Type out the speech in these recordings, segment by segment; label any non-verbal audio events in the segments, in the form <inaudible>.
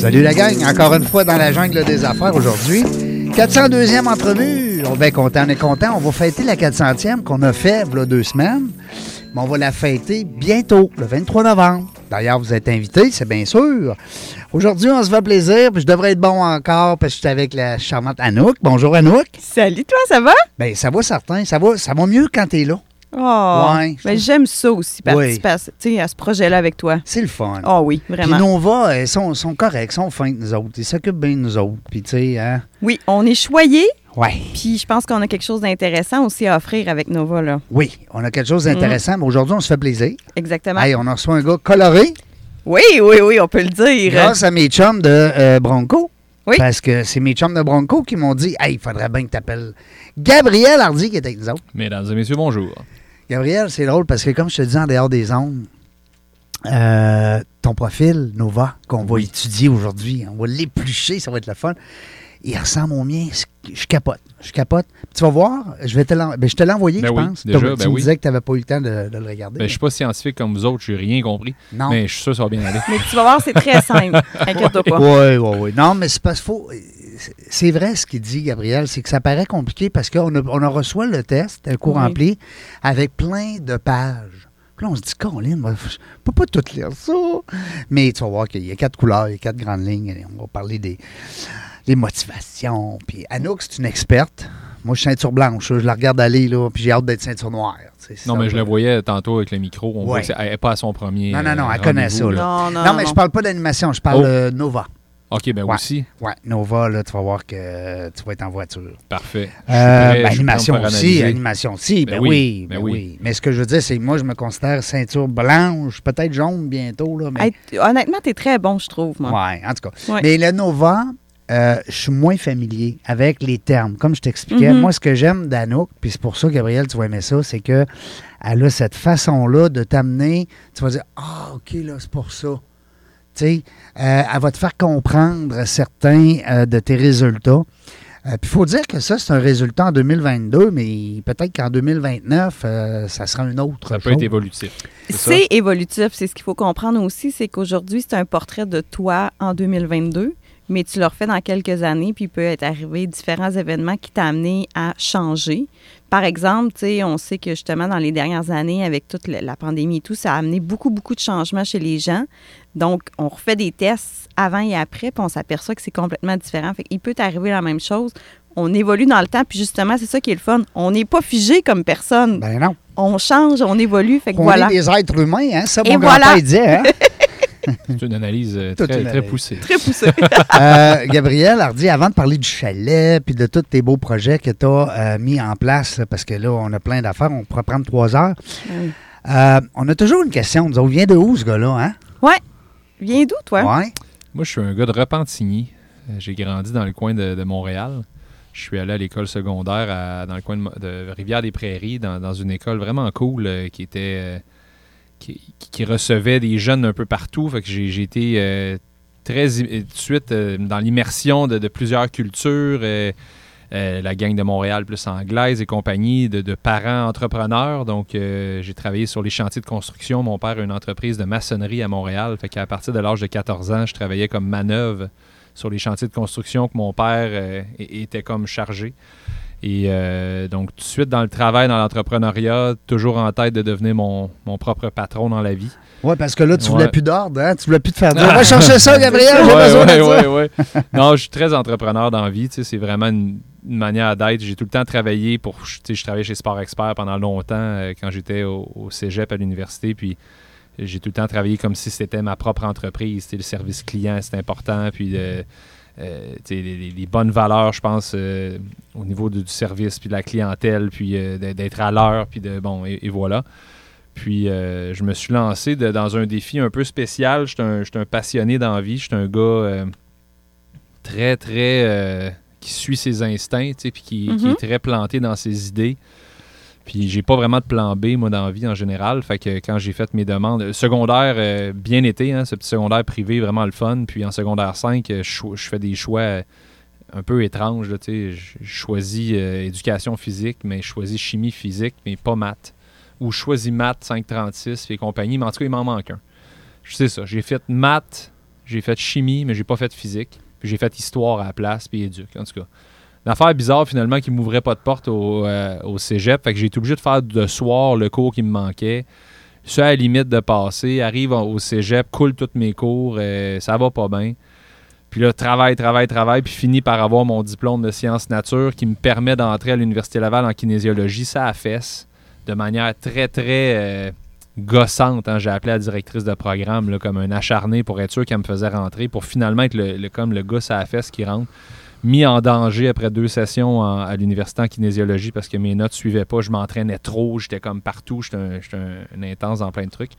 Salut la gang, encore une fois dans la jungle des affaires aujourd'hui. 402e entrevue. On va être content, on est content. On va fêter la 400e qu'on a fait il y a deux semaines. Mais on va la fêter bientôt, le 23 novembre. D'ailleurs, vous êtes invités, c'est bien sûr. Aujourd'hui, on se fait plaisir, puis je devrais être bon encore parce que je suis avec la charmante Anouk. Bonjour Anouk. Salut toi, ça va? Bien, ça va certain, ça va, ça va mieux quand t'es là. Oh, Ouais, trouve- j'aime ça aussi, Oui. participer à, ce- tu sais, à ce projet-là avec toi. C'est le fun. Oh oui, Puis vraiment. Nova, ils sont, sont corrects, ils sont fins, nous autres. Ils s'occupent bien de nous autres. Puis, tu sais, hein? Oui, on est choyés, Ouais. puis je pense qu'on a quelque chose d'intéressant aussi à offrir avec Nova, là. Oui, on a quelque chose d'intéressant, mais aujourd'hui, on se fait plaisir. Exactement. Hey, on a reçu un gars coloré Oui, oui, oui, on peut le dire. grâce à mes chums de euh, Bronco. Oui. Parce que c'est mes chums de Bronco qui m'ont dit Hey, il faudrait bien que tu appelles Gabriel Hardy qui est avec nous autres. Mesdames et messieurs, bonjour. Gabriel, c'est drôle parce que, comme je te dis en dehors des ondes, euh, ton profil, Nova, qu'on va étudier aujourd'hui, on va l'éplucher, ça va être le fun. Il ressemble au mien. Je capote. Je capote. Tu vas voir, je vais te l'en- ben, je te l'ai envoyé, Ben je oui, pense. déjà, tu ben me oui. disais que tu n'avais pas eu le temps de, de le regarder. Ben, je suis pas scientifique comme vous autres, je n'ai rien compris. non. Mais je suis sûr que ça va bien aller. Mais tu vas voir, c'est très <laughs> simple. Inquiète-toi pas. Oui, oui, oui. Non, mais c'est parce qu'il faut. C'est vrai ce qu'il dit, Gabriel, c'est que ça paraît compliqué parce qu'on a, on a reçu le test, un cours Oui. rempli, avec plein de pages. Puis là, on se dit, Colin, je peux pas tout lire ça. Mais tu vas voir qu'il y a quatre couleurs, il y a quatre grandes lignes. et On va parler des, des motivations. Puis Anouk, c'est une experte. Moi, je suis ceinture blanche. Je la regarde aller, là, puis j'ai hâte d'être ceinture noire. Non, mais je le voyais tantôt avec le micro. On Ouais. voit qu'elle n'est pas à son premier. Non, non, non, euh, elle connaît ça, là. Non, non, Non, mais je parle pas d'animation, je parle Oh. de Nova. OK, ben Ouais. aussi. Ouais, Nova, là, tu vas voir que tu vas être en voiture. Parfait. Euh, prêt, ben, animation aussi, animation aussi, ben, Ben oui, oui, ben ben oui. oui. Mais ce que je veux dire, c'est que moi, je me considère ceinture blanche, peut-être jaune bientôt, là, mais... Honnêtement, t'es très bon, je trouve, moi. Ouais, en tout cas. Ouais. Mais le Nova, euh, je suis moins familier avec les termes. Comme je t'expliquais, Mhm. moi, ce que j'aime d'Anouk, puis c'est pour ça, Gabriel, tu vas aimer ça, c'est que elle a cette façon-là de t'amener, tu vas dire, ah, OK, là, c'est pour ça. Tu sais, euh, elle va te faire comprendre certains euh, de tes résultats. Euh, Puis il faut dire que ça, c'est un résultat en 2022, mais peut-être qu'en 2029, euh, ça sera une autre Ça peut être évolutif. C'est évolutif. C'est ce qu'il faut comprendre aussi, c'est qu'aujourd'hui, c'est un portrait de toi en 2022, mais tu le refais dans quelques années, puis il peut être arrivé différents événements qui t'ont amené à changer. Par exemple, tu sais, on sait que justement, dans les dernières années, avec toute la pandémie et tout, ça a amené beaucoup, beaucoup de changements chez les gens. Donc, on refait des tests avant et après, puis on s'aperçoit que c'est complètement différent. Fait qu'il peut t'arriver la même chose. On évolue dans le temps, puis justement, c'est ça qui est le fun. On n'est pas figé comme personne. Ben non. On change, on évolue. Fait que On voilà. est des êtres humains, hein? Ça, mon voilà. grand-père disait, hein? <laughs> C'est une analyse euh, très, une très analyse. poussée. Très poussé. <laughs> <laughs> Euh, Gabriel Hardy, avant de parler du chalet puis de tous tes beaux projets que tu as mis en place, parce que là, on a plein d'affaires, on pourrait prendre trois heures. Oui. Euh, on a toujours une question. Nous autres, vient de où ce gars-là, hein? Viens d'où, toi? Ouais. Moi, je suis un gars de Repentigny. Euh, J'ai grandi dans le coin de, de Montréal. Je suis allé à l'école secondaire à- dans le coin de, Rivière-des-Prairies, dans, dans une école vraiment cool euh, qui était euh, qui, qui recevait des jeunes un peu partout. Fait que j'ai été euh, très i- tout de suite euh, dans l'immersion de, de plusieurs cultures. Euh, la gang de Montréal plus anglaise et compagnie, de, de parents entrepreneurs. Donc, euh, j'ai travaillé sur les chantiers de construction. Mon père a une entreprise de maçonnerie à Montréal. Fait qu'à partir de l'âge de 14 ans, je travaillais comme manœuvre sur les chantiers de construction que mon père euh, était comme chargé. Et euh, donc, tout de suite dans le travail, dans l'entrepreneuriat, toujours en tête de devenir mon, mon propre patron dans la vie. Oui, parce que là, tu Ouais. voulais plus d'ordre, hein? Tu voulais plus te faire dire. <laughs> Va chercher ça, Gabriel, j'ai Ouais, besoin ouais, de ça. Non, je suis très entrepreneur dans la vie. tu sais, C'est vraiment une manière d'être. J'ai tout le temps travaillé pour. Je travaillais chez Sport Expert pendant longtemps euh, quand j'étais au, cégep à l'université. Puis j'ai tout le temps travaillé comme si c'était ma propre entreprise. Le service client, c'est important. Puis euh, euh, les, bonnes valeurs, je pense, au niveau du, service, puis de la clientèle, puis d'être- à l'heure, puis de. Bon, et, voilà. Puis je me suis lancé dans un défi un peu spécial. Je suis un, j'étais un passionné d'envie. Je suis un gars très, très. Qui suit ses instincts, puis qui, qui Mhm. est très planté dans ses idées. Puis j'ai pas vraiment de plan B, moi, dans la vie en général. Fait que quand j'ai fait mes demandes, euh, secondaire, euh, bien été, hein, ce petit secondaire privé, vraiment le fun. Puis en secondaire 5, euh, je, fais des choix un peu étranges. là. Je je choisis euh, éducation physique, mais je choisis chimie physique, mais pas maths. Ou je choisis maths 536 et compagnie, mais en tout cas, il m'en manque un. Je sais ça. J'ai fait maths, j'ai fait chimie, mais j'ai pas fait physique. Puis j'ai fait histoire à la place, puis éduc, en tout cas. Une affaire bizarre, finalement, qui m'ouvrait pas de porte au, euh, au cégep. Fait que j'ai été obligé de faire de soir le cours qui me manquait. Suis à la limite de passer. Arrive au cégep, coule tous mes cours. euh, ça va pas bien. Puis là, travail, travail, travail. Puis fini par avoir mon diplôme de sciences nature qui me permet d'entrer à l'Université Laval en kinésiologie. Ça à. De manière très, très euh, gossante. hein. J'ai appelé la directrice de programme comme un acharné pour être sûr qu'elle me faisait rentrer. Pour finalement être le, comme le gars à fesse qui rentre mis en danger après deux sessions à l'université en kinésiologie parce que mes notes suivaient pas, je m'entraînais trop, j'étais comme partout, j'étais un, intense dans plein de trucs.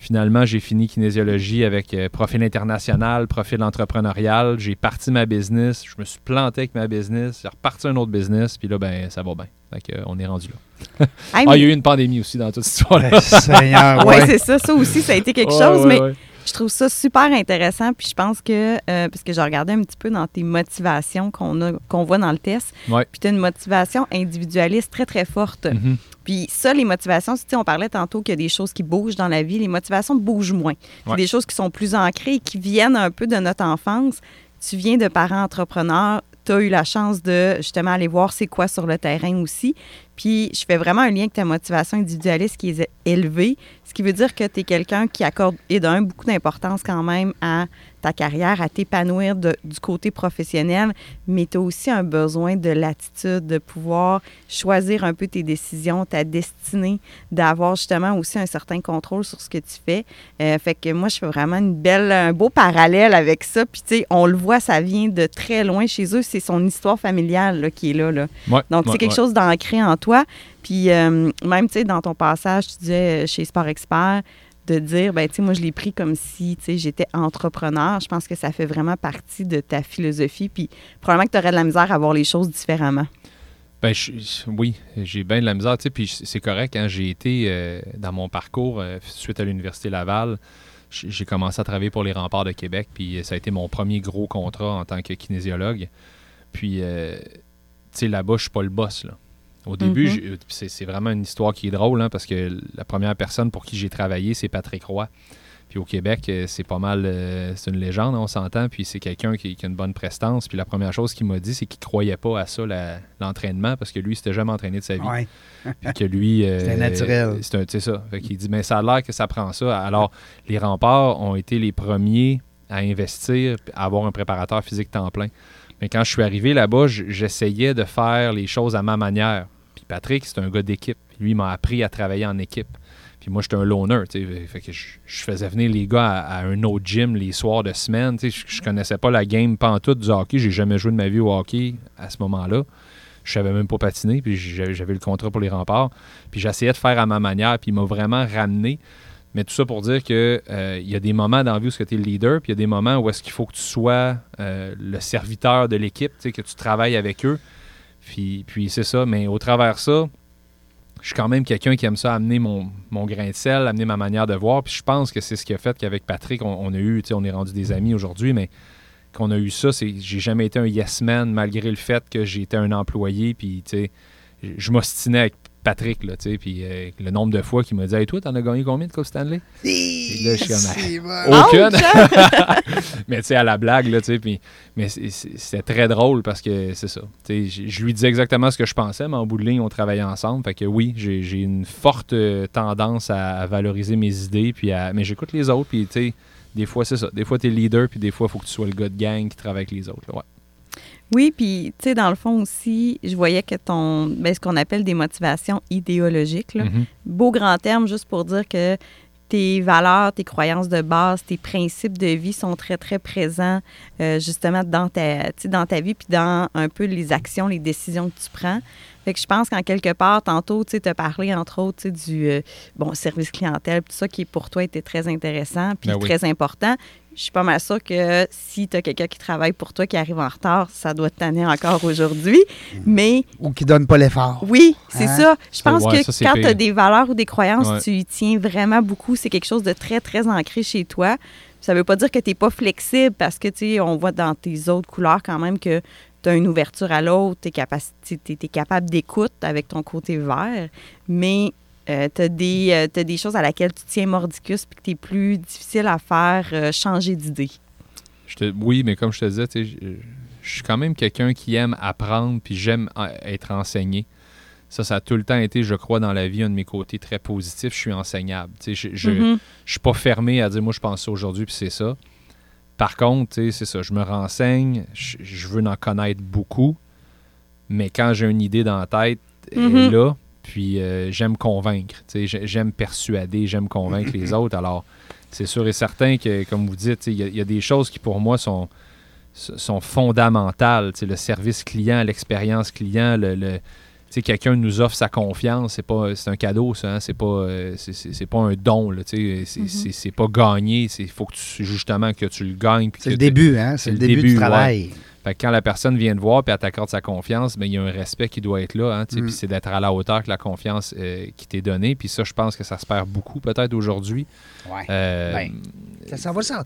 Finalement, j'ai fini kinésiologie avec euh, profil international, profil entrepreneurial. J'ai parti ma business, je me suis planté avec ma business, j'ai reparti un autre business, puis là, ben, ça va bien. Euh, on est rendu là. <laughs> Ah, il y a eu une pandémie aussi dans toute cette histoire-là. Ben, Seigneur, <laughs> ouais, ouais. c'est ça. Ça aussi, ça a été quelque Ouais, chose, ouais, mais ouais. je trouve ça super intéressant. Puis je pense que, euh, parce que j'ai regardé un petit peu dans tes motivations qu'on a, qu'on voit dans le test, Ouais. puis tu as une motivation individualiste très, très forte. Mhm. Puis ça, les motivations, tu sais, on parlait tantôt qu'il y a des choses qui bougent dans la vie, les motivations bougent moins. C'est Ouais. des choses qui sont plus ancrées et qui viennent un peu de notre enfance. Tu viens de parents entrepreneurs, tu as eu la chance de justement aller voir c'est quoi sur le terrain aussi. Puis je fais vraiment un lien avec ta motivation individualiste qui est élevée, ce qui veut dire que tu es quelqu'un qui accorde, et d'un, beaucoup d'importance quand même à ta carrière, à t'épanouir du côté professionnel, mais tu as aussi un besoin de latitude, de pouvoir choisir un peu tes décisions, ta destinée, d'avoir justement aussi un certain contrôle sur ce que tu fais. Euh, fait que moi, je fais vraiment une belle, un beau parallèle avec ça. Puis, tu sais, on le voit, ça vient de très loin chez eux. C'est son histoire familiale là, qui est là. là. Ouais, Donc, ouais, c'est quelque ouais. chose d'ancré en toi. Puis, euh, même, tu sais, dans ton passage, tu disais euh, chez Sport Expert, de dire, ben, tu sais, moi, je l'ai pris comme si, tu sais, j'étais entrepreneur. Je pense que ça fait vraiment partie de ta philosophie. Puis, probablement que tu aurais de la misère à voir les choses différemment. Ben, oui, j'ai bien de la misère, puis c'est correct. Hein, j'ai été euh, dans mon parcours euh, suite à l'Université Laval. J'ai commencé à travailler pour les remparts de Québec, puis euh, ça a été mon premier gros contrat en tant que kinésiologue. Puis, tu sais, là-bas, je suis pas le boss. Au début, Mhm. j'ai- c'est vraiment une histoire qui est drôle, hein, parce que la première personne pour qui j'ai travaillé, c'est Patrick Roy. Puis au Québec, euh, c'est pas mal, euh, c'est une légende, on s'entend. Puis c'est quelqu'un qui, qui a une bonne prestance. Puis la première chose qu'il m'a dit, c'est qu'il croyait pas à ça, l'entraînement, parce que lui, il s'était jamais entraîné de sa vie. Ouais. <laughs> Puis que lui. euh, C'était naturel. C'est un- c'est ça. Fait qu'il dit, mais ça a l'air que ça prend ça. Alors, les remparts ont été les premiers à investir, à avoir un préparateur physique temps plein. Mais quand je suis arrivé là-bas, j'essayais de faire les choses à ma manière. Puis Patrick, c'est un gars d'équipe. Lui, m'a appris à travailler en équipe. Puis moi, j'étais un loner. Fait que je, faisais venir les gars à, un autre gym les soirs de semaine. Je, je connaissais pas la game pantoute du hockey. J'ai jamais joué de ma vie au hockey à ce moment-là. Je savais même pas patiner. Puis j'avais le contrat pour les remparts. Puis j'essayais de faire à ma manière. Puis il m'a vraiment ramené. Mais tout ça pour dire que euh, y a des moments dans la vie où tu es le leader, puis il y a des moments où est-ce qu'il faut que tu sois euh, le serviteur de l'équipe, que tu travailles avec eux. Puis, puis c'est ça. Mais au travers ça, je suis quand même quelqu'un qui aime ça amener mon, mon grain de sel, amener ma manière de voir. Puis je pense que c'est ce qui a fait qu'avec Patrick, on, a eu, on est rendu des amis aujourd'hui, mais qu'on a eu ça, c'est j'ai jamais été un yes man malgré le fait que j'étais un employé. Puis je m'ostinais avec Patrick, là, tu sais, puis euh, le nombre de fois qu'il m'a dit Hey, toi, t'en as gagné combien de Coupe Stanley? Et là, je suis comme. Oh! Aucune. <laughs> Mais tu sais, à la blague, là, tu sais, puis- mais c'était très drôle parce que c'est ça. Tu sais, je lui disais exactement ce que je pensais, mais en bout de ligne, on travaillait ensemble. Fait que oui, j'ai une forte euh, tendance à, à valoriser mes idées, puis à, mais j'écoute les autres, puis tu sais, des fois, c'est ça. Des fois, tu es leader, puis des fois, il faut que tu sois le gars de gang qui travaille avec les autres. là. Ouais. Oui, puis, tu sais, dans le fond aussi, je voyais que ton, ben, ce qu'on appelle des motivations idéologiques, là, Mhm. beau grand terme juste pour dire que tes valeurs, tes croyances de base, tes principes de vie sont très, très présents euh, justement dans ta, dans ta vie puis dans un peu les actions, les décisions que tu prends. Fait que je pense qu'en quelque part, tantôt, tu as parlé, entre autres, du euh, bon, service clientèle, tout ça qui, pour toi, était très intéressant puis Ben oui. très important. Je suis pas mal sûre que si tu as quelqu'un qui travaille pour toi qui arrive en retard, ça doit te tanner encore aujourd'hui. Mais Ou qui donne pas l'effort. oui, c'est Hein? ça. Je pense ouais, que ça, quand tu as des valeurs ou des croyances, Ouais. tu y tiens vraiment beaucoup. C'est quelque chose de très, très ancré chez toi. Ça veut pas dire que tu n'es pas flexible parce que, tu sais, on voit dans tes autres couleurs quand même que tu as une ouverture à l'autre, tu es, capable d'écoute avec ton côté vert, mais tu as, des euh, t'as des choses à laquelle tu tiens mordicus puis que tu es plus difficile à faire euh, changer d'idée. Oui, mais comme je te disais, je, suis quand même quelqu'un qui aime apprendre, puis j'aime euh, être enseigné. Ça, ça a tout le temps été, je crois, dans la vie, un de mes côtés très positifs. Je suis enseignable. Je, Mhm. je suis pas fermé à dire, moi, je pense ça aujourd'hui, puis c'est ça. Par contre, c'est ça, je me renseigne, je, je veux en connaître beaucoup, mais quand j'ai une idée dans la tête, elle est Mhm. là, puis euh, j'aime convaincre, j'aime persuader, j'aime convaincre les <clears throat> autres. Alors, c'est sûr et certain que, comme vous dites, il y, a- il y a des choses qui, pour moi, sont, sont fondamentales. Le service client, l'expérience client, le... sais, quelqu'un nous offre sa confiance, c'est pas c'est un cadeau ça, hein, c'est pas euh, c'est- pas un don là, tu sais, c'est Mhm. c'est- c'est pas gagné, c'est faut que tu justement que tu le gagnes puis C'est le début, hein? C'est le début, du travail. fait que quand la personne vient te voir et elle t'accorde sa confiance, ben, il y a un respect qui doit être là. Hein, Mm. Puis c'est d'être à la hauteur que la confiance euh, qui t'est donnée. Puis ça, je pense que ça se perd beaucoup peut-être aujourd'hui. Ouais. Euh, Ben, Ça, ça va, ça.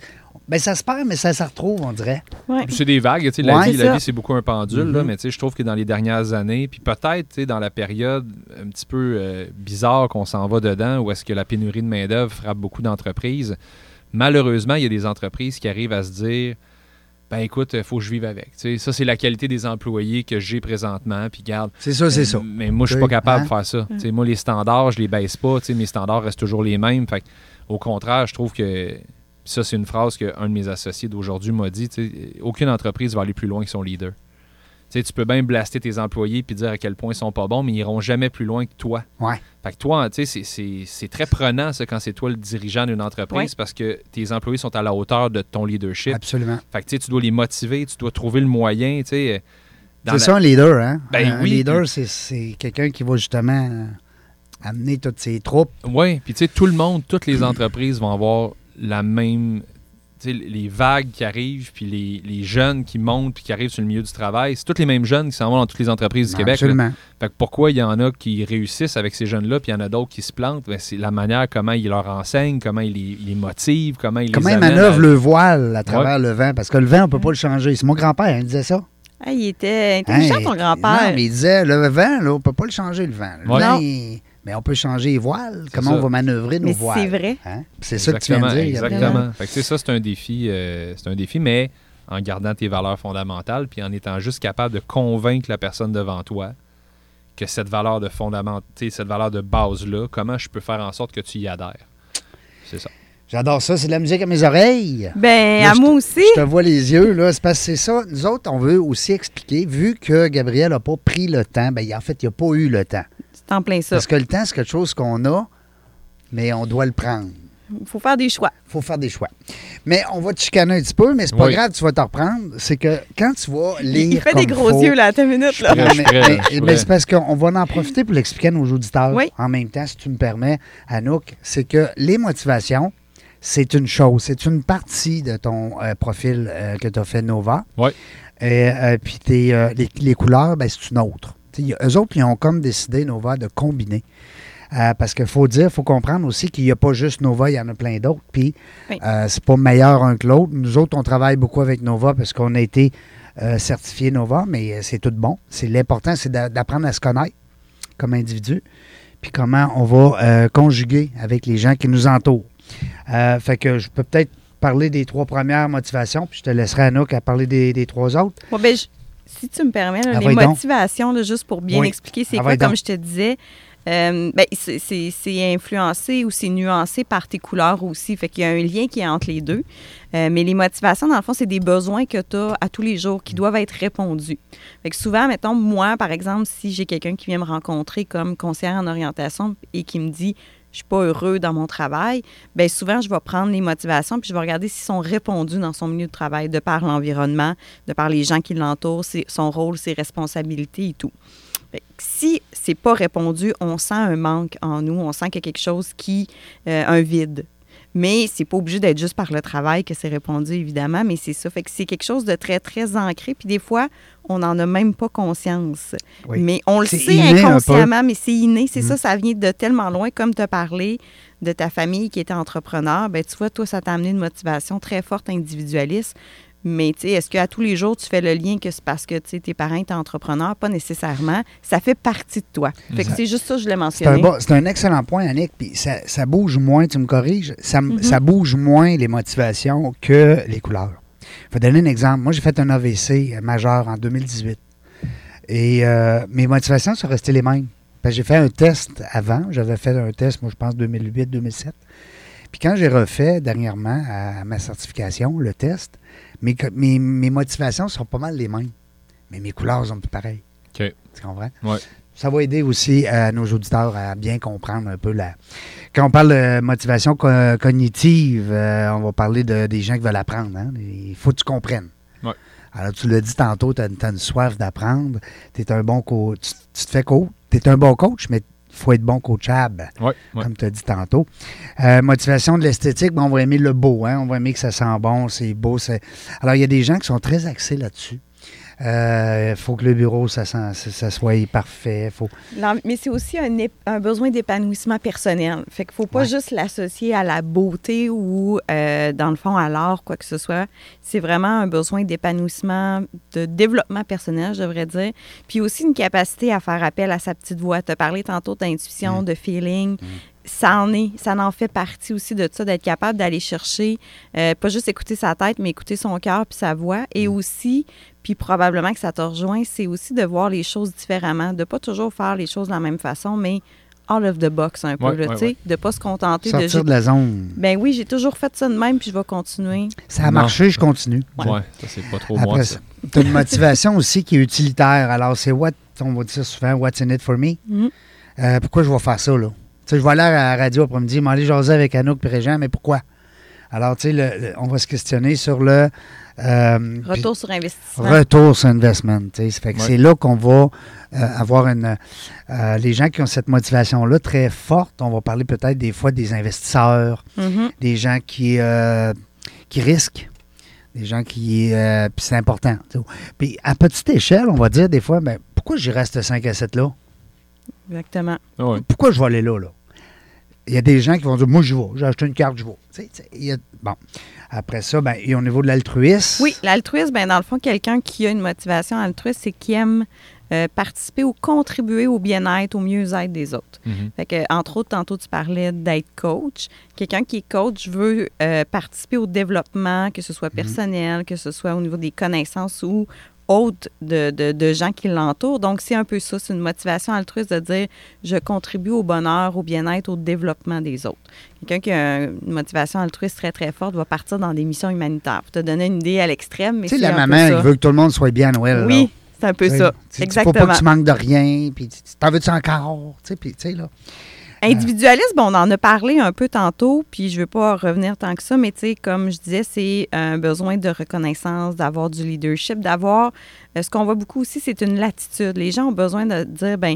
Ben, ça se perd, mais ça se retrouve, on dirait. Ouais. c'est des vagues. tu sais, La Ouais, vie, c'est la vie, c'est beaucoup un pendule. là, Mhm. mais tu sais, je trouve que dans les dernières années, puis peut-être tu sais, dans la période un petit peu euh, bizarre qu'on s'en va dedans, où est-ce que la pénurie de main-d'œuvre frappe beaucoup d'entreprises, malheureusement, il y a des entreprises qui arrivent à se dire ben écoute, il faut que je vive avec. Tu sais, ça, c'est la qualité des employés que j'ai présentement. Puis garde, C'est ça, c'est Euh, ça. Mais moi, je suis pas capable hein? de faire ça. Tu sais, Moi, les standards, je les baisse pas. Tu sais, Mes standards restent toujours les mêmes. Fait que, au contraire, je trouve que ça, c'est une phrase qu'un de mes associés d'aujourd'hui m'a dit. Aucune entreprise va aller plus loin que son leader. Tu sais, tu peux bien blaster tes employés puis dire à quel point ils sont pas bons, mais ils iront jamais plus loin que toi. Ouais. Fait que toi, tu sais, c'est- très prenant, ça, quand c'est toi le dirigeant d'une entreprise, Ouais. parce que tes employés sont à la hauteur de ton leadership. Absolument. Fait que, tu dois les motiver, tu dois trouver le moyen, C'est la- ça, un leader, hein? Ben un oui, leader, puis- c'est- c'est quelqu'un qui va justement euh, amener toutes ses troupes. Oui, puis tu sais, tout le monde, toutes les <clears throat> entreprises vont avoir la même. Tu sais, les vagues qui arrivent, puis les, les jeunes qui montent, puis qui arrivent sur le milieu du travail, c'est tous les mêmes jeunes qui s'en vont dans toutes les entreprises du Québec. Absolument. Fait que pourquoi il y en a qui réussissent avec ces jeunes-là, puis il y en a d'autres qui se plantent? Ben, c'est la manière comment ils leur enseignent, comment ils les, ils les motivent, comment ils Comment les il amènent manœuvre à- le voile à travers le vent? Parce que le vent, on ne peut pas le changer. C'est mon grand-père, il disait ça. Ah, il était intelligent, Hein, ton Non, grand-père. mais il disait, le vent, là, on ne peut pas le changer, le vent. Le Ouais. vent, Non. il- Mais on peut changer les voiles. C'est Comment ça. on va manœuvrer nos Mais voiles? c'est vrai. Hein? C'est ça que tu viens de dire. Exactement. Fait que, sais, ça, c'est un défi. euh, c'est un défi, mais en gardant tes valeurs fondamentales, puis en étant juste capable de convaincre la personne devant toi que cette valeur de fondament, tu sais, cette valeur de base-là, comment je peux faire en sorte que tu y adhères? C'est ça. J'adore ça. C'est de la musique à mes oreilles. Ben, Là, à moi aussi. Je te vois les yeux, là. C'est parce que c'est ça. Nous autres, on veut aussi expliquer, vu que Gabriel n'a pas pris le temps, ben, en fait, il n'a pas eu le temps. C'est en plein ça. Parce que le temps, c'est quelque chose qu'on a, mais on doit le prendre. Il faut faire des choix. Il faut faire des choix. Mais on va te chicaner un petit peu, mais c'est pas Oui. grave, tu vas te reprendre. C'est que quand tu vas Il, lire. il fait des gros faut- yeux, là, à ta minute. Là. prêt, mais, prêt, c'est parce qu'on va en profiter pour l'expliquer à nos auditeurs. Oui. En même temps, si tu me permets, Anouk, c'est que les motivations, c'est une chose, c'est une partie de ton euh, profil euh, que tu as fait Nova. Oui. Et, euh, puis tes, euh, les, les couleurs, ben, c'est une autre. Eux autres, ils ont comme décidé, Nova, de combiner. Euh, parce qu'il faut dire, il faut comprendre aussi qu'il n'y a pas juste Nova, il y en a plein d'autres. Puis, Oui. euh, c'est pas meilleur un que l'autre. Nous autres, on travaille beaucoup avec Nova parce qu'on a été euh, certifié Nova, mais euh, c'est tout bon. C'est l'important, c'est d'a- d'apprendre à se connaître comme individu, puis comment on va conjuguer avec les gens qui nous entourent. Fait que je peux peut-être parler des trois premières motivations, puis je te laisserai Anouk à parler des, des trois autres. Ben, je- si tu me permets, là, Ah, les motivations, là, juste pour bien Oui. expliquer, c'est Ah, quoi, comme je te disais, euh, ben, c'est influencé ou c'est nuancé par tes couleurs aussi. Fait qu'il y a un lien qui est entre les deux. Euh, mais les motivations, dans le fond, c'est des besoins que tu as à tous les jours qui doivent être répondus. Fait que souvent, mettons, moi, par exemple, si j'ai quelqu'un qui vient me rencontrer comme conseillère en orientation et qui me dit je suis pas heureux dans mon travail, bien souvent, je vais prendre les motivations puis je vais regarder s'ils sont répondus dans son milieu de travail, de par l'environnement, de par les gens qui l'entourent, son rôle, ses responsabilités et tout. Si c'est pas répondu, on sent un manque en nous, on sent qu'il y a quelque chose qui, euh, un vide. Mais c'est pas obligé d'être juste par le travail que c'est répondu, évidemment, mais c'est ça. Fait que c'est quelque chose de très, très ancré. Puis des fois, on n'en a même pas conscience. Oui. Mais on le sait inconsciemment, mais c'est inné. C'est Mhm. ça, ça vient de tellement loin. Comme tu as parlé de ta famille qui était entrepreneur, ben tu vois, toi, ça t'a amené une motivation très forte individualiste. Mais tu sais, est-ce qu'à tous les jours, tu fais le lien que c'est parce que tes parents étaient entrepreneurs? Pas nécessairement. Ça fait partie de toi. Fait que c'est juste ça que je l'ai C'est un, mentionné. bon- c'est un excellent point, Annick. Puis ça, ça bouge moins, tu me corriges, ça, m- Mhm. ça bouge moins les motivations que les couleurs. Je vais donner un exemple. Moi, j'ai fait un AVC majeur en 2018. Et euh, mes motivations sont restées les mêmes. Parce que j'ai fait un test avant. J'avais fait un test, moi, je pense, 2008-2007. Puis quand j'ai refait dernièrement à ma certification, le test, mes, mes, mes motivations sont pas mal les mêmes. Mais mes couleurs sont plus pareilles. Tu comprends? Ouais. Ça va aider aussi à nos auditeurs à bien comprendre un peu la. Quand on parle de motivation co- cognitive, euh, on va parler de, des gens qui veulent apprendre. hein. Il faut que tu comprennes. Ouais. Alors, tu l'as dit tantôt, tu as, une soif d'apprendre. Tu es un bon coach. Tu, tu te fais coach. Tu es un bon coach, mais faut être bon coachable, Ouais, ouais. comme tu as dit tantôt. Euh, motivation de l'esthétique, ben, on va aimer le beau. Hein? On va aimer que ça sent bon, c'est beau. Alors, il y a des gens qui sont très axés là-dessus. Il faut que le bureau, ça, sent- ça, ça soit parfait. Faut... Mais c'est aussi un, besoin d'épanouissement personnel. Fait qu'il faut pas Ouais. juste l'associer à la beauté ou, euh, dans le fond, à l'art, quoi que ce soit. C'est vraiment un besoin d'épanouissement, de développement personnel, je devrais dire. Puis aussi une capacité à faire appel à sa petite voix. Tu as parlé tantôt d'intuition, Mm. de feeling. Ça en est, ça en fait partie aussi de ça, d'être capable d'aller chercher, euh, pas juste écouter sa tête, mais écouter son cœur puis sa voix. Et aussi, puis probablement que ça te rejoint, c'est aussi de voir les choses différemment, de pas toujours faire les choses de la même façon, mais all of the box un peu, Ouais, là, ouais, ouais. de pas se contenter de... Sortir de la zone. Ben oui, j'ai toujours fait ça de même, puis je vais continuer. Ça a Non. marché, je continue. Ouais. Ouais, ça, c'est pas trop moi, Après tu as une motivation aussi qui est utilitaire. Alors, c'est what, on va dire ça souvent, what's in it for me? Mhm. Euh, pourquoi je vais faire ça, là? Tu sais, je vais aller à la radio après-midi, m'aller jaser avec Anouk et Régent, mais pourquoi? Alors, tu sais, on va se questionner sur le... euh, Retour sur investissement. Retour sur investment. Ça fait que. C'est là qu'on va euh, avoir une. euh, les gens qui ont cette motivation-là très forte, on va parler peut-être des fois des investisseurs, Mhm. des gens qui, euh, qui risquent, des gens qui. euh, puis c'est important. Puis à petite échelle, on va dire des fois, ben, pourquoi j'y reste 5 à 7 là? Exactement. Ah ouais. Pourquoi je vais aller là, là? Il y a des gens qui vont dire, moi, je vais. J'ai acheté une carte, je vais. Y a- bon. Après ça, ben, et au niveau de l'altruisme? Oui, l'altruisme, ben, dans le fond, quelqu'un qui a une motivation altruiste, c'est qui aime euh, participer ou contribuer au bien-être, au mieux-être des autres. Mhm. Fait que, entre autres, tantôt, tu parlais d'être coach. Quelqu'un qui est coach veut euh, participer au développement, que ce soit personnel, que ce soit au niveau des connaissances ou autres de, de- de gens qui l'entourent. Donc, c'est un peu ça. C'est une motivation altruiste de dire je contribue au bonheur, au bien-être, au développement des autres. Quelqu'un qui a une motivation altruiste très, très forte va partir dans des missions humanitaires. Pour te donner une idée à l'extrême, mais Tu sais, c'est la un maman, qui veut que tout le monde soit bien à Noël. là. Oui, c'est un peu ça. Exactement. Faut pas que tu manques de rien, puis tu- t'en veux-tu encore? Tu sais, puis, tu sais, là. Individualisme, on en a parlé un peu tantôt, puis je ne veux pas revenir tant que ça, mais tu sais, comme je disais, c'est un besoin de reconnaissance, d'avoir du leadership, d'avoir. euh, ce qu'on voit beaucoup aussi, c'est une latitude. Les gens ont besoin de dire, ben,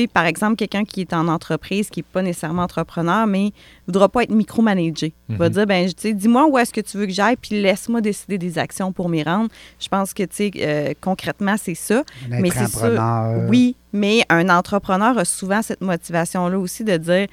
sais, par exemple, quelqu'un qui est en entreprise, qui n'est pas nécessairement entrepreneur, mais ne voudra pas être micromanagé. Il va Mhm. dire, ben, tu sais, dis-moi où est-ce que tu veux que j'aille, puis laisse-moi décider des actions pour m'y rendre. Je pense que, tu sais, euh, concrètement, c'est ça. Un Mais c'est entrepreneur. Oui, mais un entrepreneur a souvent cette motivation-là aussi de dire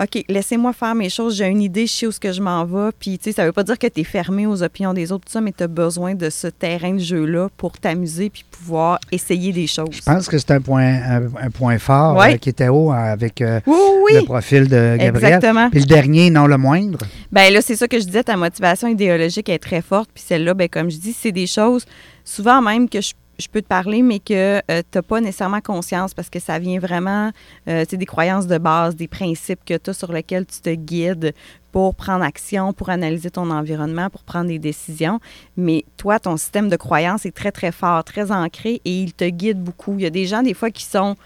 OK, laissez-moi faire mes choses, j'ai une idée, je sais où ce que je m'en vais. Puis, tu sais, ça veut pas dire que tu es fermé aux opinions des autres, tout ça, mais tu as besoin de ce terrain de jeu-là pour t'amuser puis pouvoir essayer des choses. Je pense que c'est un point, un, un point fort Ouais. euh, qui était haut euh, avec euh, Oui, oui, le profil de Gabriel. exactement. Puis le dernier, non le moindre. Ben là, c'est ça que je disais, ta motivation idéologique est très forte. Puis celle-là, ben, comme je dis, c'est des choses, souvent même que je, je peux te parler, mais que tu n'as pas nécessairement conscience parce que ça vient vraiment, euh, c'est des croyances de base, des principes que tu as sur lesquels tu te guides pour prendre action, pour analyser ton environnement, pour prendre des décisions. Mais toi, ton système de croyance est très, très fort, très ancré et il te guide beaucoup. Il y a des gens, des fois, qui sont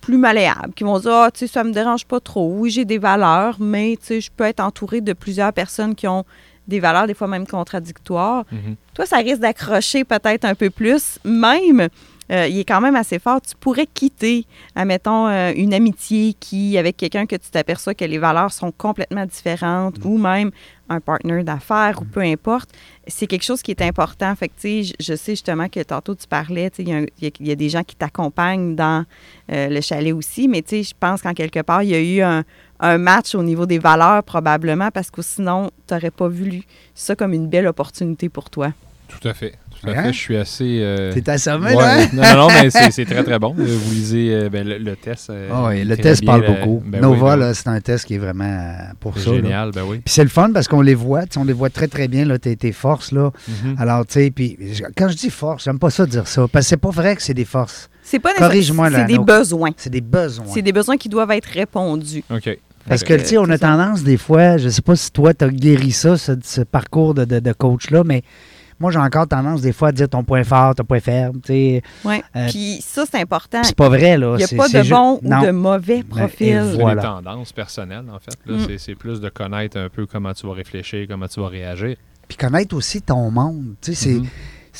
plus malléables, qui vont dire Ah, tu sais, ça me dérange pas trop. Oui, j'ai des valeurs, mais tu sais, je peux être entouré de plusieurs personnes qui ont des valeurs, des fois même contradictoires. Mhm. Toi, ça risque d'accrocher peut-être un peu plus, même euh, il est quand même assez fort. Tu pourrais quitter, admettons, euh, une amitié qui, avec quelqu'un que tu t'aperçois que les valeurs sont complètement différentes, ou même un partenaire d'affaires, ou peu importe. C'est quelque chose qui est important. Fait que, tu sais, je, je sais justement que tantôt tu parlais, tu sais, il y y, a- il y a des gens qui t'accompagnent dans euh, le chalet aussi, mais tu sais, je pense qu'en quelque part, il y a eu un, un match au niveau des valeurs probablement parce que sinon, tu n'aurais pas vu ça comme une belle opportunité pour toi. Tout à fait. Tout à Hein? fait. Je suis assez. euh, T'es assommé, ouais, là? hein? non, non, non, mais c'est très, très <laughs> bon. Vous lisez euh, ben, le, le test. euh, Ah oui, le test bien, parle euh, beaucoup. ben oui, Nova, ben c'est un test qui est vraiment pour ça. C'est là. génial, ben oui. Puis c'est le fun parce qu'on les voit, on les voit très très bien, là, tes, tes forces, là. Mhm. Alors, tu sais, puis quand je dis force, j'aime pas ça dire ça, parce que c'est pas vrai que c'est des forces. C'est pas nécessaire- Corrige-moi, là, C'est des besoins. C'est des besoins. C'est des besoins qui doivent être répondus. OK. Parce que, tu sais, on a tendance, des fois, je sais pas si toi, tu as guéri ça, ce, ce parcours de, de- de coach-là, mais moi, j'ai encore tendance, des fois, à dire ton point fort, ton point faible, tu sais. Ouais. Euh, Puis ça, c'est important. C'est pas vrai, là. Il n'y a C'est- pas de ju- bon Non. ou de mauvais Ben, profil. C'est des tendances personnelles, en fait. là. Mm. C'est- C'est plus de connaître un peu comment tu vas réfléchir, comment tu vas réagir. Puis connaître aussi ton monde. Tu sais, c'est.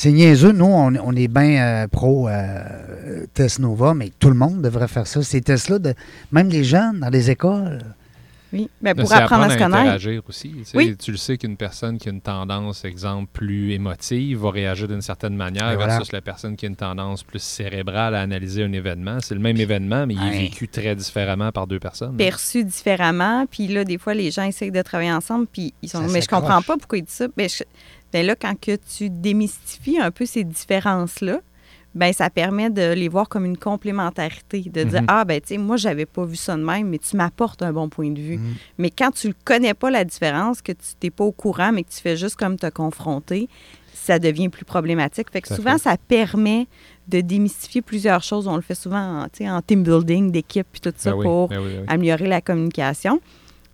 C'est niaiseux. Nous, on, on est bien euh, pro euh, Test Nova, mais tout le monde devrait faire ça. Ces tests-là, de, même les jeunes dans les écoles. Oui. Ben, Mais pour c'est apprendre à se connaître. interagir aussi. tu sais. Oui. Tu le sais qu'une personne qui a une tendance, exemple, plus émotive va réagir d'une certaine manière Et voilà. versus la personne qui a une tendance plus cérébrale à analyser un événement. C'est le même événement, mais il est vécu très différemment par deux personnes. perçu différemment. Puis là, des fois, les gens essayent de travailler ensemble, puis ils sont Ça Mais je comprends pas pourquoi ils disent ça. Ben, je- ben là, quand que tu démystifies un peu ces différences-là, ben ça permet de les voir comme une complémentarité, de dire Mhm. ah ben tu sais moi j'avais pas vu ça de même, mais tu m'apportes un bon point de vue. Mhm. Mais quand tu ne connais pas la différence, que tu n'es pas au courant, mais que tu fais juste comme te confronter, ça devient plus problématique. Fait que souvent, fait. ça permet de démystifier plusieurs choses. On le fait souvent en, tu sais, en team building, d'équipe, puis tout ça Ben oui, pour ben oui, ben oui. améliorer la communication.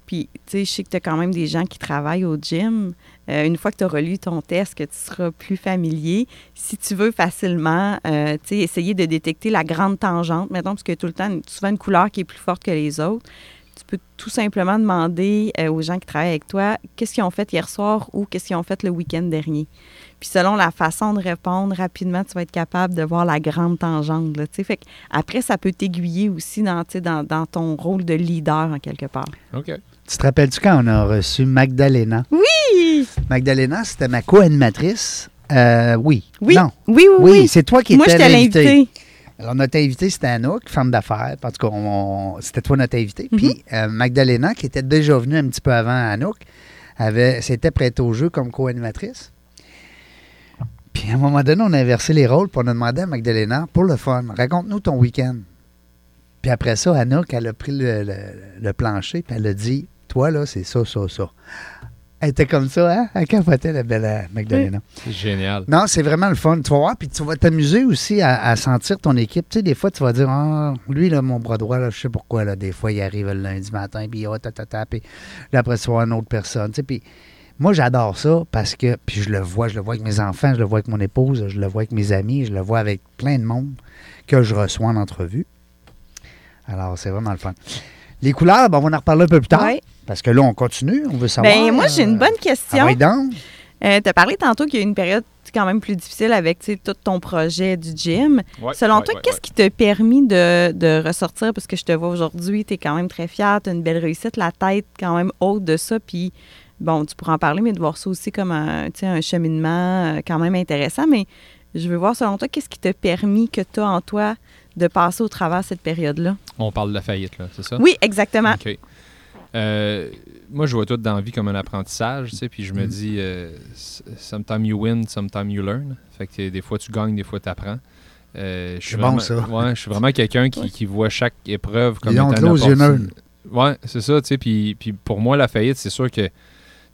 Puis, tu sais, je sais que tu as quand même des gens qui travaillent au gym. Euh, une fois que tu as relu ton test, que tu seras plus familier, si tu veux facilement, euh, tu essayer de détecter la grande tangente, mettons, parce a tout le temps souvent une couleur qui est plus forte que les autres, tu peux tout simplement demander euh, aux gens qui travaillent avec toi qu'est-ce qu'ils ont fait hier soir ou qu'est-ce qu'ils ont fait le week-end dernier. Puis selon la façon de répondre, rapidement, tu vas être capable de voir la grande tangente. Fait que après, ça peut t'aiguiller aussi dans, dans, dans ton rôle de leader, en quelque part. OK. Tu te rappelles-tu quand on a reçu Magdalena? Oui! Magdalena, c'était ma co-animatrice. Euh, oui. Oui. Non. Oui, oui, Oui, oui. c'est toi qui Moi, étais j'étais l'invité. Alors, notre invité, c'était Anouk, femme d'affaires. En tout cas, c'était toi notre invité. Mhm. Puis, euh, Magdalena, qui était déjà venue un petit peu avant Anouk, avait, s'était prête au jeu comme co-animatrice. Puis, à un moment donné, on a inversé les rôles, puis on a demandé à Magdalena, pour le fun, raconte-nous ton week-end. Puis après ça, Anouk, elle a pris le, le- le plancher, puis elle a dit, toi, là, c'est ça, ça, ça. Elle était comme ça, hein? Elle capotait, la belle euh, Magdalena. C'est génial. Non, c'est vraiment le fun. Tu vas voir, puis tu vas t'amuser aussi à, à sentir ton équipe. Tu sais, des fois, tu vas dire, ah, lui, là, mon bras droit, là, je sais pourquoi, là, des fois, il arrive le lundi matin, puis oh, ta, ta, ta, puis là, après, tu voir une autre personne. Tu sais, puis moi, j'adore ça parce que, puis je le vois, je le vois avec mes enfants, je le vois avec mon épouse, je le vois avec mes amis, je le vois avec plein de monde que je reçois en entrevue. Alors, c'est vraiment le fun. Les couleurs, ben, on va en reparler un peu plus tard. Ouais. Parce que là, on continue, on veut savoir. Ben, moi, j'ai une bonne Ah question. oui, donc. tu as parlé tantôt qu'il y a une période quand même plus difficile avec tu sais, tout ton projet du gym. Ouais, Selon ouais, toi, ouais, qu'est-ce ouais. qui t'a permis de, de ressortir? Parce que je te vois aujourd'hui, tu es quand même très fière, tu as une belle réussite, la tête quand même haute de ça. Puis, bon, tu pourras en parler, mais de voir ça aussi comme un, tu sais, un cheminement euh, quand même intéressant. Mais je veux voir, selon toi, qu'est-ce qui t'a permis que tu as en toi de passer au travers de cette période-là? On parle de la faillite, là, c'est ça? Oui, exactement. OK. Euh, moi, je vois tout dans la vie comme un apprentissage, tu sais, puis je me Mm. dis, euh, sometimes you win, sometimes you learn. Fait que des fois, tu gagnes, des fois, tu apprends. Euh, je suis C'est bon, vraiment- ça. Ouais, je suis vraiment quelqu'un qui, qui voit chaque épreuve comme Ils ont étant une. Ouais, c'est ça, tu sais, puis, puis pour moi, la faillite, c'est sûr que, tu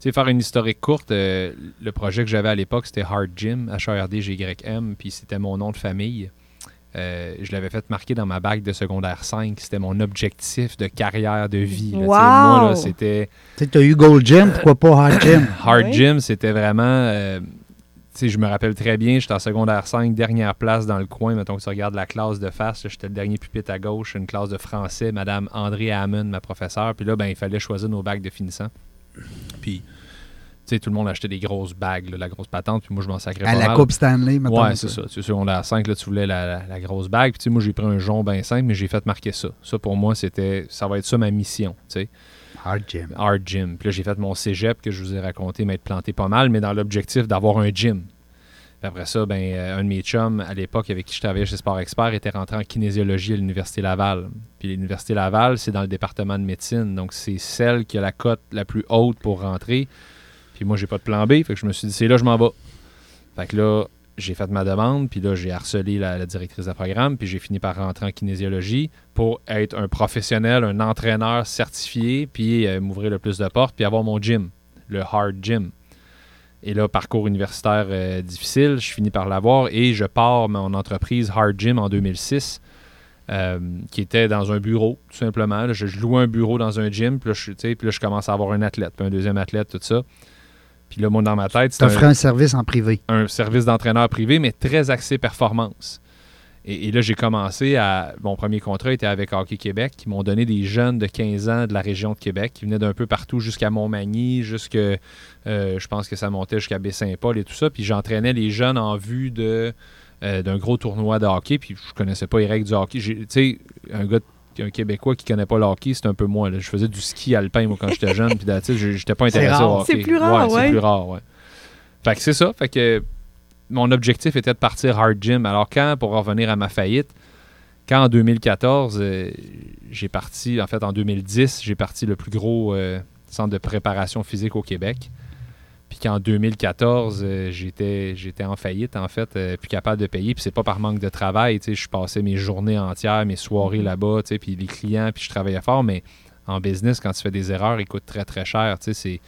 sais, faire une historique courte, euh, le projet que j'avais à l'époque, c'était Hard Gym, H-A-R-D-G-Y-M, puis c'était mon nom de famille. Euh, je l'avais fait marquer dans ma bague de secondaire 5. C'était mon objectif de carrière, de vie. là. Tu sais, Moi, là, c'était Tu as eu Gold Gym, pourquoi pas Hard Gym? <coughs> Hard Oui. Gym. C'était vraiment. euh, je me rappelle très bien, j'étais en secondaire 5, dernière place dans le coin. Mettons que tu regardes la classe de face, j'étais le dernier pupitre à gauche, une classe de français, Madame André Hammond, ma professeure. Puis là, ben, il fallait choisir nos bacs de finissant. Puis, sais, tout le monde achetait des grosses bagues, là, la grosse patente, puis moi, je m'en sacrais À pas la mal. Coupe Stanley, mettons. Ouais, c'est ça. Tu sais, secondaire 5, là, tu voulais la, la- la grosse bague. Puis, tu sais, moi, j'ai pris un jonc bien simple, mais j'ai fait marquer ça. Ça, pour moi, c'était, ça va être ça ma mission, tu sais. Hard gym. Hard gym. Puis là, j'ai fait mon cégep que je vous ai raconté m'être planté pas mal, mais dans l'objectif d'avoir un gym. Puis après ça, ben, euh, un de mes chums, à l'époque, avec qui je travaillais chez Sport Expert, était rentré en kinésiologie à l'Université Laval. Puis l'Université Laval, c'est dans le département de médecine. Donc, c'est celle qui a la cote la plus haute pour rentrer. Puis moi, j'ai pas de plan B. Fait que je me suis dit, c'est là, je m'en vais. Fait que là, j'ai fait ma demande, puis là, j'ai harcelé la, directrice de programme, puis j'ai fini par rentrer en kinésiologie pour être un professionnel, un entraîneur certifié, puis euh, m'ouvrir le plus de portes, puis avoir mon gym, le hard gym. Et là, parcours universitaire euh, difficile, je finis par l'avoir et je pars mon entreprise Hard Gym en 2006, euh, qui était dans un bureau, tout simplement. Je, je louais un bureau dans un gym, puis là, je, puis là, je commence à avoir un athlète, puis un deuxième athlète, tout ça. Puis là, moi, dans ma tête, offrais un, un service en privé. un service d'entraîneur privé, mais très axé performance. Et, et là, j'ai commencé à. Mon premier contrat était avec Hockey Québec, qui m'ont donné des jeunes de 15 ans de la région de Québec, qui venaient d'un peu partout jusqu'à Montmagny, jusque. euh, je pense que ça montait jusqu'à Baie-Saint-Paul et tout ça. Puis j'entraînais les jeunes en vue de. euh, d'un gros tournoi de hockey, puis je connaissais pas les règles du hockey. Tu sais, un gars, un Québécois qui connaît pas le hockey, c'est un peu moi. là. Je faisais du ski alpin, moi, quand j'étais jeune, puis j'étais pas intéressé au hockey. C'est plus rare, ouais. ouais. C'est plus rare, ouais. Fait que c'est ça. Fait que mon objectif était de partir hard gym. Alors quand, pour revenir à ma faillite, quand en 2014, euh, j'ai parti, en fait en 2010, j'ai parti le plus gros euh, centre de préparation physique au Québec. Puis qu'en 2014, euh, j'étais, j'étais en faillite, en fait, euh, plus capable de payer. Puis c'est pas par manque de travail, tu sais, je passais mes journées entières, mes soirées là-bas, tu sais, puis les clients, puis je travaillais fort. Mais en business, quand tu fais des erreurs, ils coûtent très, très cher, tu sais, c'est,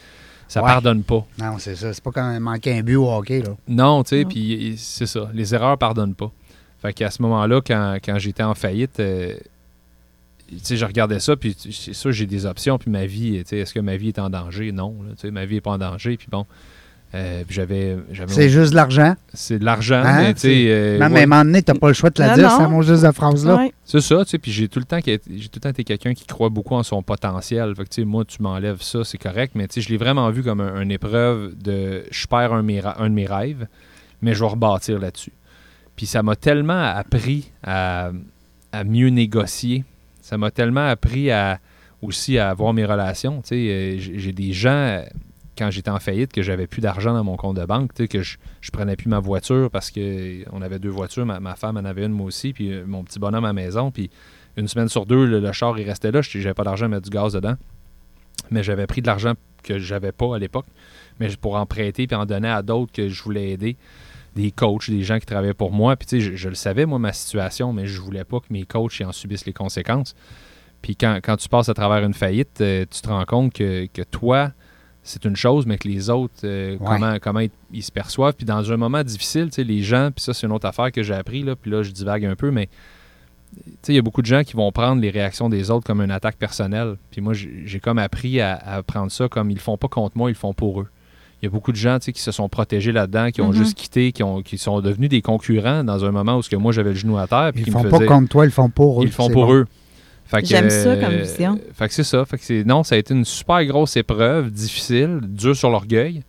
ça Ouais. pardonne pas. Non, c'est ça. C'est pas quand même manquer un but au hockey, là. Non, tu sais, puis c'est ça. Les erreurs pardonnent pas. Fait qu'à ce moment-là, quand, quand j'étais en faillite, euh, sais, je regardais ça, puis c'est sûr, j'ai des options, puis ma vie, tu sais, est-ce que ma vie est en danger? Non, là, tu sais, ma vie est pas en danger, puis bon. euh, puis j'avais. j'avais C'est juste de l'argent. c'est de l'argent, Hein, mais tu sais. euh, Même ouais, à un moment donné, t'as pas le choix de la Non, dire, non. ça, mon juste de phrase-là. Ouais. C'est ça, tu sais, puis j'ai tout le temps j'ai tout le temps été quelqu'un qui croit beaucoup en son potentiel. Fait que, tu sais, moi, tu m'enlèves ça, c'est correct, mais tu sais, je l'ai vraiment vu comme un- une épreuve de je perds un, de mes ra- un de mes rêves, mais je vais rebâtir là-dessus. Puis ça m'a tellement appris à, à mieux négocier. Ça m'a tellement appris à aussi à avoir mes relations. Euh, j'ai des gens, euh, quand j'étais en faillite, que j'avais plus d'argent dans mon compte de banque, que je, prenais plus ma voiture parce que on avait deux voitures, ma, femme en avait une, moi aussi, puis euh, mon petit bonhomme à la maison, puis une semaine sur deux, le, char, il restait là, j'avais pas d'argent à mettre du gaz dedans. Mais j'avais pris de l'argent que j'avais pas à l'époque, mais pour en prêter puis en donner à d'autres que je voulais aider, des coachs, des gens qui travaillaient pour moi. Puis tu sais, je, je le savais, moi, ma situation, mais je voulais pas que mes coachs y en subissent les conséquences. Puis quand, quand tu passes à travers une faillite, euh, tu te rends compte que, que toi, c'est une chose, mais que les autres, euh, Ouais. comment, comment ils, ils se perçoivent. Puis dans un moment difficile, tu sais, les gens, puis ça, c'est une autre affaire que j'ai appris, là, puis là, je divague un peu, mais tu sais, il y a beaucoup de gens qui vont prendre les réactions des autres comme une attaque personnelle. Puis moi, j'ai j'ai comme appris à, à prendre ça comme ils le font pas contre moi, ils le font pour eux. Il y a beaucoup de gens tu sais, qui se sont protégés là-dedans, qui ont Mhm. juste quitté, qui, ont, qui sont devenus des concurrents dans un moment où ce que moi j'avais le genou à terre. Puis Ils qui font me pas contre toi, ils le font pour eux. ils le font pour bon. eux. J'aime ça comme euh, vision. Fait que c'est ça. Fait que c'est, non, ça a été une super grosse épreuve, difficile, dur sur l'orgueil.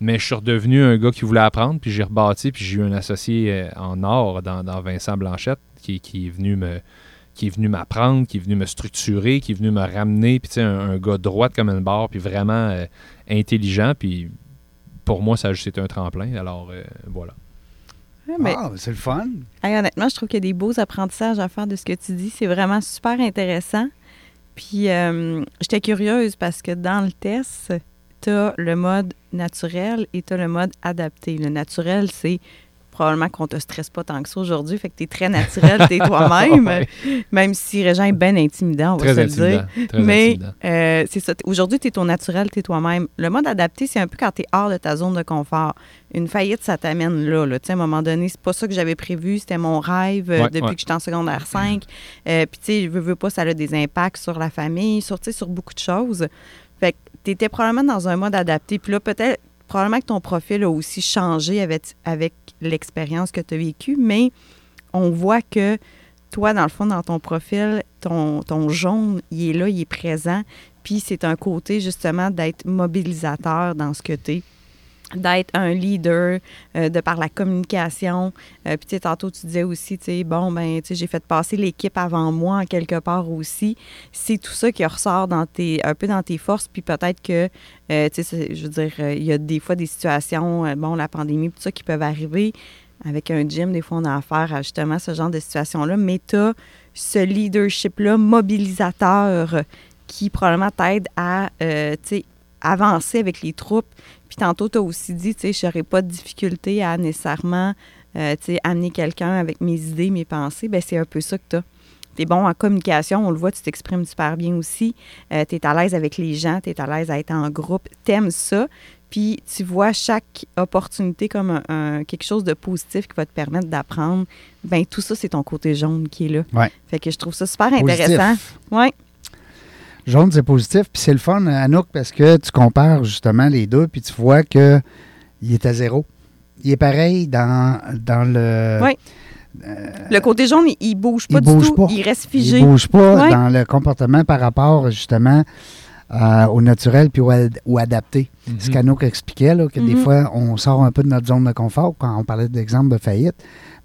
Mais je suis redevenu un gars qui voulait apprendre, puis j'ai rebâti, puis j'ai eu un associé euh, en or dans, dans Vincent Blanchette qui, qui est venu me qui est venu m'apprendre, qui est venu me structurer, qui est venu me ramener, puis tu sais, un, un gars droit comme une barre, puis vraiment euh, intelligent, puis pour moi, ça a juste été un tremplin. Alors, euh, voilà. Ouais, mais, Ah, c'est le fun. hey, honnêtement, je trouve qu'il y a des beaux apprentissages à faire de ce que tu dis. C'est vraiment super intéressant. Puis, euh, j'étais curieuse parce que dans le test, tu as le mode naturel et tu as le mode adapté. Le naturel, c'est probablement qu'on te stresse pas tant que ça aujourd'hui, fait que tu es très naturel, tu es toi-même, <laughs> Ouais. même si Régent est bien intimidant, on va se le dire. Très Mais euh, c'est ça. Aujourd'hui, tu es ton naturel, tu es toi-même. Le mode adapté, c'est un peu quand tu es hors de ta zone de confort. Une faillite, ça t'amène là. là. Tu sais, À un moment donné, c'est pas ça que j'avais prévu. C'était mon rêve euh, Ouais, depuis ouais. que j'étais en secondaire 5. Euh, Puis, tu sais, je veux, veux pas, ça a des impacts sur la famille, sur, sur beaucoup de choses. Fait que tu étais probablement dans un mode adapté. Puis là, peut-être, probablement que ton profil a aussi changé avec, avec l'expérience que tu as vécue, mais on voit que toi, dans le fond, dans ton profil, ton, ton jaune, il est là, il est présent. Puis c'est un côté, justement, d'être mobilisateur dans ce que tu es d'être un leader, euh, de par la communication. Euh, puis, tu sais, tantôt, tu disais aussi, tu sais, bon, ben, tu sais, j'ai fait passer l'équipe avant moi, en quelque part aussi. C'est tout ça qui ressort dans tes, un peu dans tes forces. Puis peut-être que, euh, tu sais, je veux dire, il y a des fois des situations, bon, la pandémie, tout ça, qui peuvent arriver. Avec un gym, des fois, on a affaire à justement ce genre de situation-là. Mais tu as ce leadership-là, mobilisateur, qui probablement t'aide à, tu sais, avancer avec les troupes puis tantôt, tu as aussi dit, tu sais, je n'aurais pas de difficulté à nécessairement, euh, tu sais, amener quelqu'un avec mes idées, mes pensées. Bien, c'est un peu ça que tu as. Tu es bon en communication, on le voit, tu t'exprimes super bien aussi. Euh, tu es à l'aise avec les gens, tu es à l'aise à être en groupe, tu aimes ça. Puis tu vois chaque opportunité comme un, quelque chose de positif qui va te permettre d'apprendre. Ben tout ça, c'est ton côté jaune qui est là. Ouais. Fait que je trouve ça super intéressant. Oui. Jaune, c'est positif. Puis c'est le fun, Anouk, parce que tu compares justement les deux, puis tu vois qu'il est à zéro. Il est pareil dans, dans le. Oui. Euh, le côté jaune, il, ne bouge pas du tout. Il reste figé. Il bouge pas dans le comportement par rapport justement euh, au naturel puis au, adapté. Mm-hmm. Ce qu'Anouk expliquait, là, que des mm-hmm. fois, on sort un peu de notre zone de confort quand on parlait d'exemple de faillite,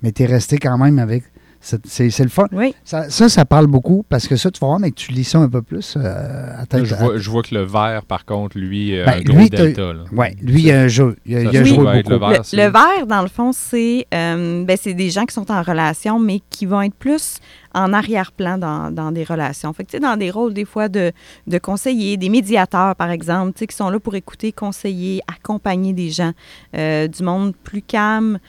mais tu es resté quand même avec c'est le fun. Oui. Ça, ça, parle beaucoup parce que ça, tu vas voir, mais que tu lis ça un peu plus. Euh, je, vois, je, vois, que le vert, par contre, lui, a ben, un gros delta. Oui, lui, il y a un jeu. Il, a, joué beaucoup. Le vert, le, vert, dans le fond, c'est euh, ben, des gens qui sont en relation, mais qui vont être plus en arrière-plan dans, dans, des relations. Fait que, dans des rôles, des fois, de, de conseillers, des médiateurs, par exemple, qui sont là pour écouter, conseiller, accompagner des gens, euh, du monde plus calme,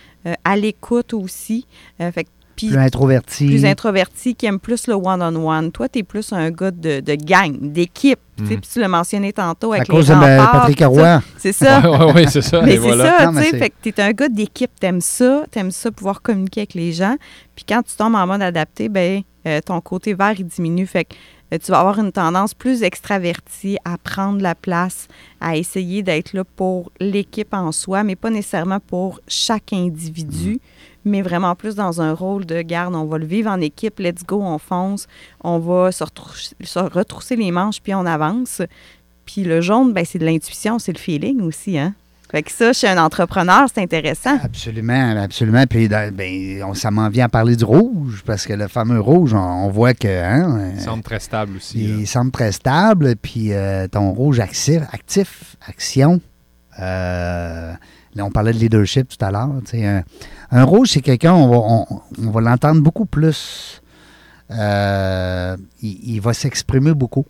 à l'écoute aussi. fait que plus introverti. Plus introverti, qui aime plus le one-on-one. Toi, tu es plus un gars de, de gang, d'équipe. Mm. Puis tu l'as mentionné tantôt avec à cause de Patrick Roy. C'est ça. <laughs> oui, c'est ça. Mais c'est ça, tu sais. Fait que tu es un gars d'équipe. Tu aimes ça. Tu aimes ça, pouvoir communiquer avec les gens. Puis quand tu tombes en mode adapté, ben euh, ton côté vert, il diminue. Fait que euh, tu vas avoir une tendance plus extravertie à prendre la place, à essayer d'être là pour l'équipe en soi, mais pas nécessairement pour chaque individu. Mm mais vraiment plus dans un rôle de garde. On va le vivre en équipe, let's go, on fonce, on va se, retrousser, les manches, puis on avance. Puis le jaune, ben, c'est de l'intuition, c'est le feeling aussi, hein? Fait que ça, chez un entrepreneur, c'est intéressant. Absolument, absolument. Puis ben, on, ça m'en vient à parler du rouge, parce que le fameux rouge, on, voit que. Hein, il semble très stable aussi. Il semble très stable. Puis euh, ton rouge actif, actif action. Euh, Là, on parlait de leadership tout à l'heure. Un, un, rouge, c'est quelqu'un, on va, on, va l'entendre beaucoup plus. Euh, il, va s'exprimer beaucoup.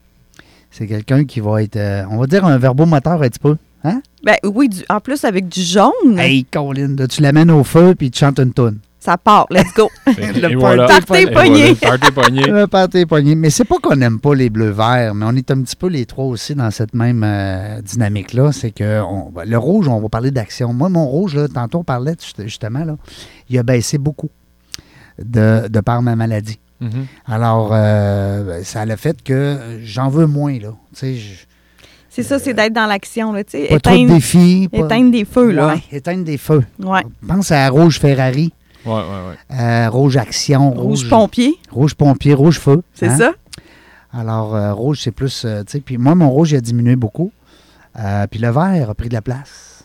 C'est quelqu'un qui va être, euh, on va dire, un verbomoteur un petit peu. Hein? Ben oui, en plus avec du jaune. Hey, Colin, tu l'amènes au feu puis tu chantes une tonne ça part, let's go. <laughs> le party poigné. Le party poigné. Mais c'est pas qu'on n'aime pas les bleus verts, mais on est un petit peu les trois aussi dans cette même euh, dynamique-là. C'est que le rouge, on va parler d'action. Moi, mon rouge, là, tantôt on parlait justement, là, il a baissé beaucoup de, de par ma maladie. Mm-hmm. Alors, euh, ça a le fait que j'en veux moins, là. c'est ça, c'est d'être dans l'action. Pas éteindre, trop de défis. Éteindre des feux, là. éteindre des feux. Ouais. Pense à Rouge Ferrari. Ouais, ouais, ouais. Euh, rouge Action. Rouge, Pompier. Rouge Pompier, Rouge Feu. C'est hein? ça? Alors, euh, rouge, c'est plus. Euh, tu sais, puis moi, mon rouge, il a diminué beaucoup. puis le vert a pris de la place.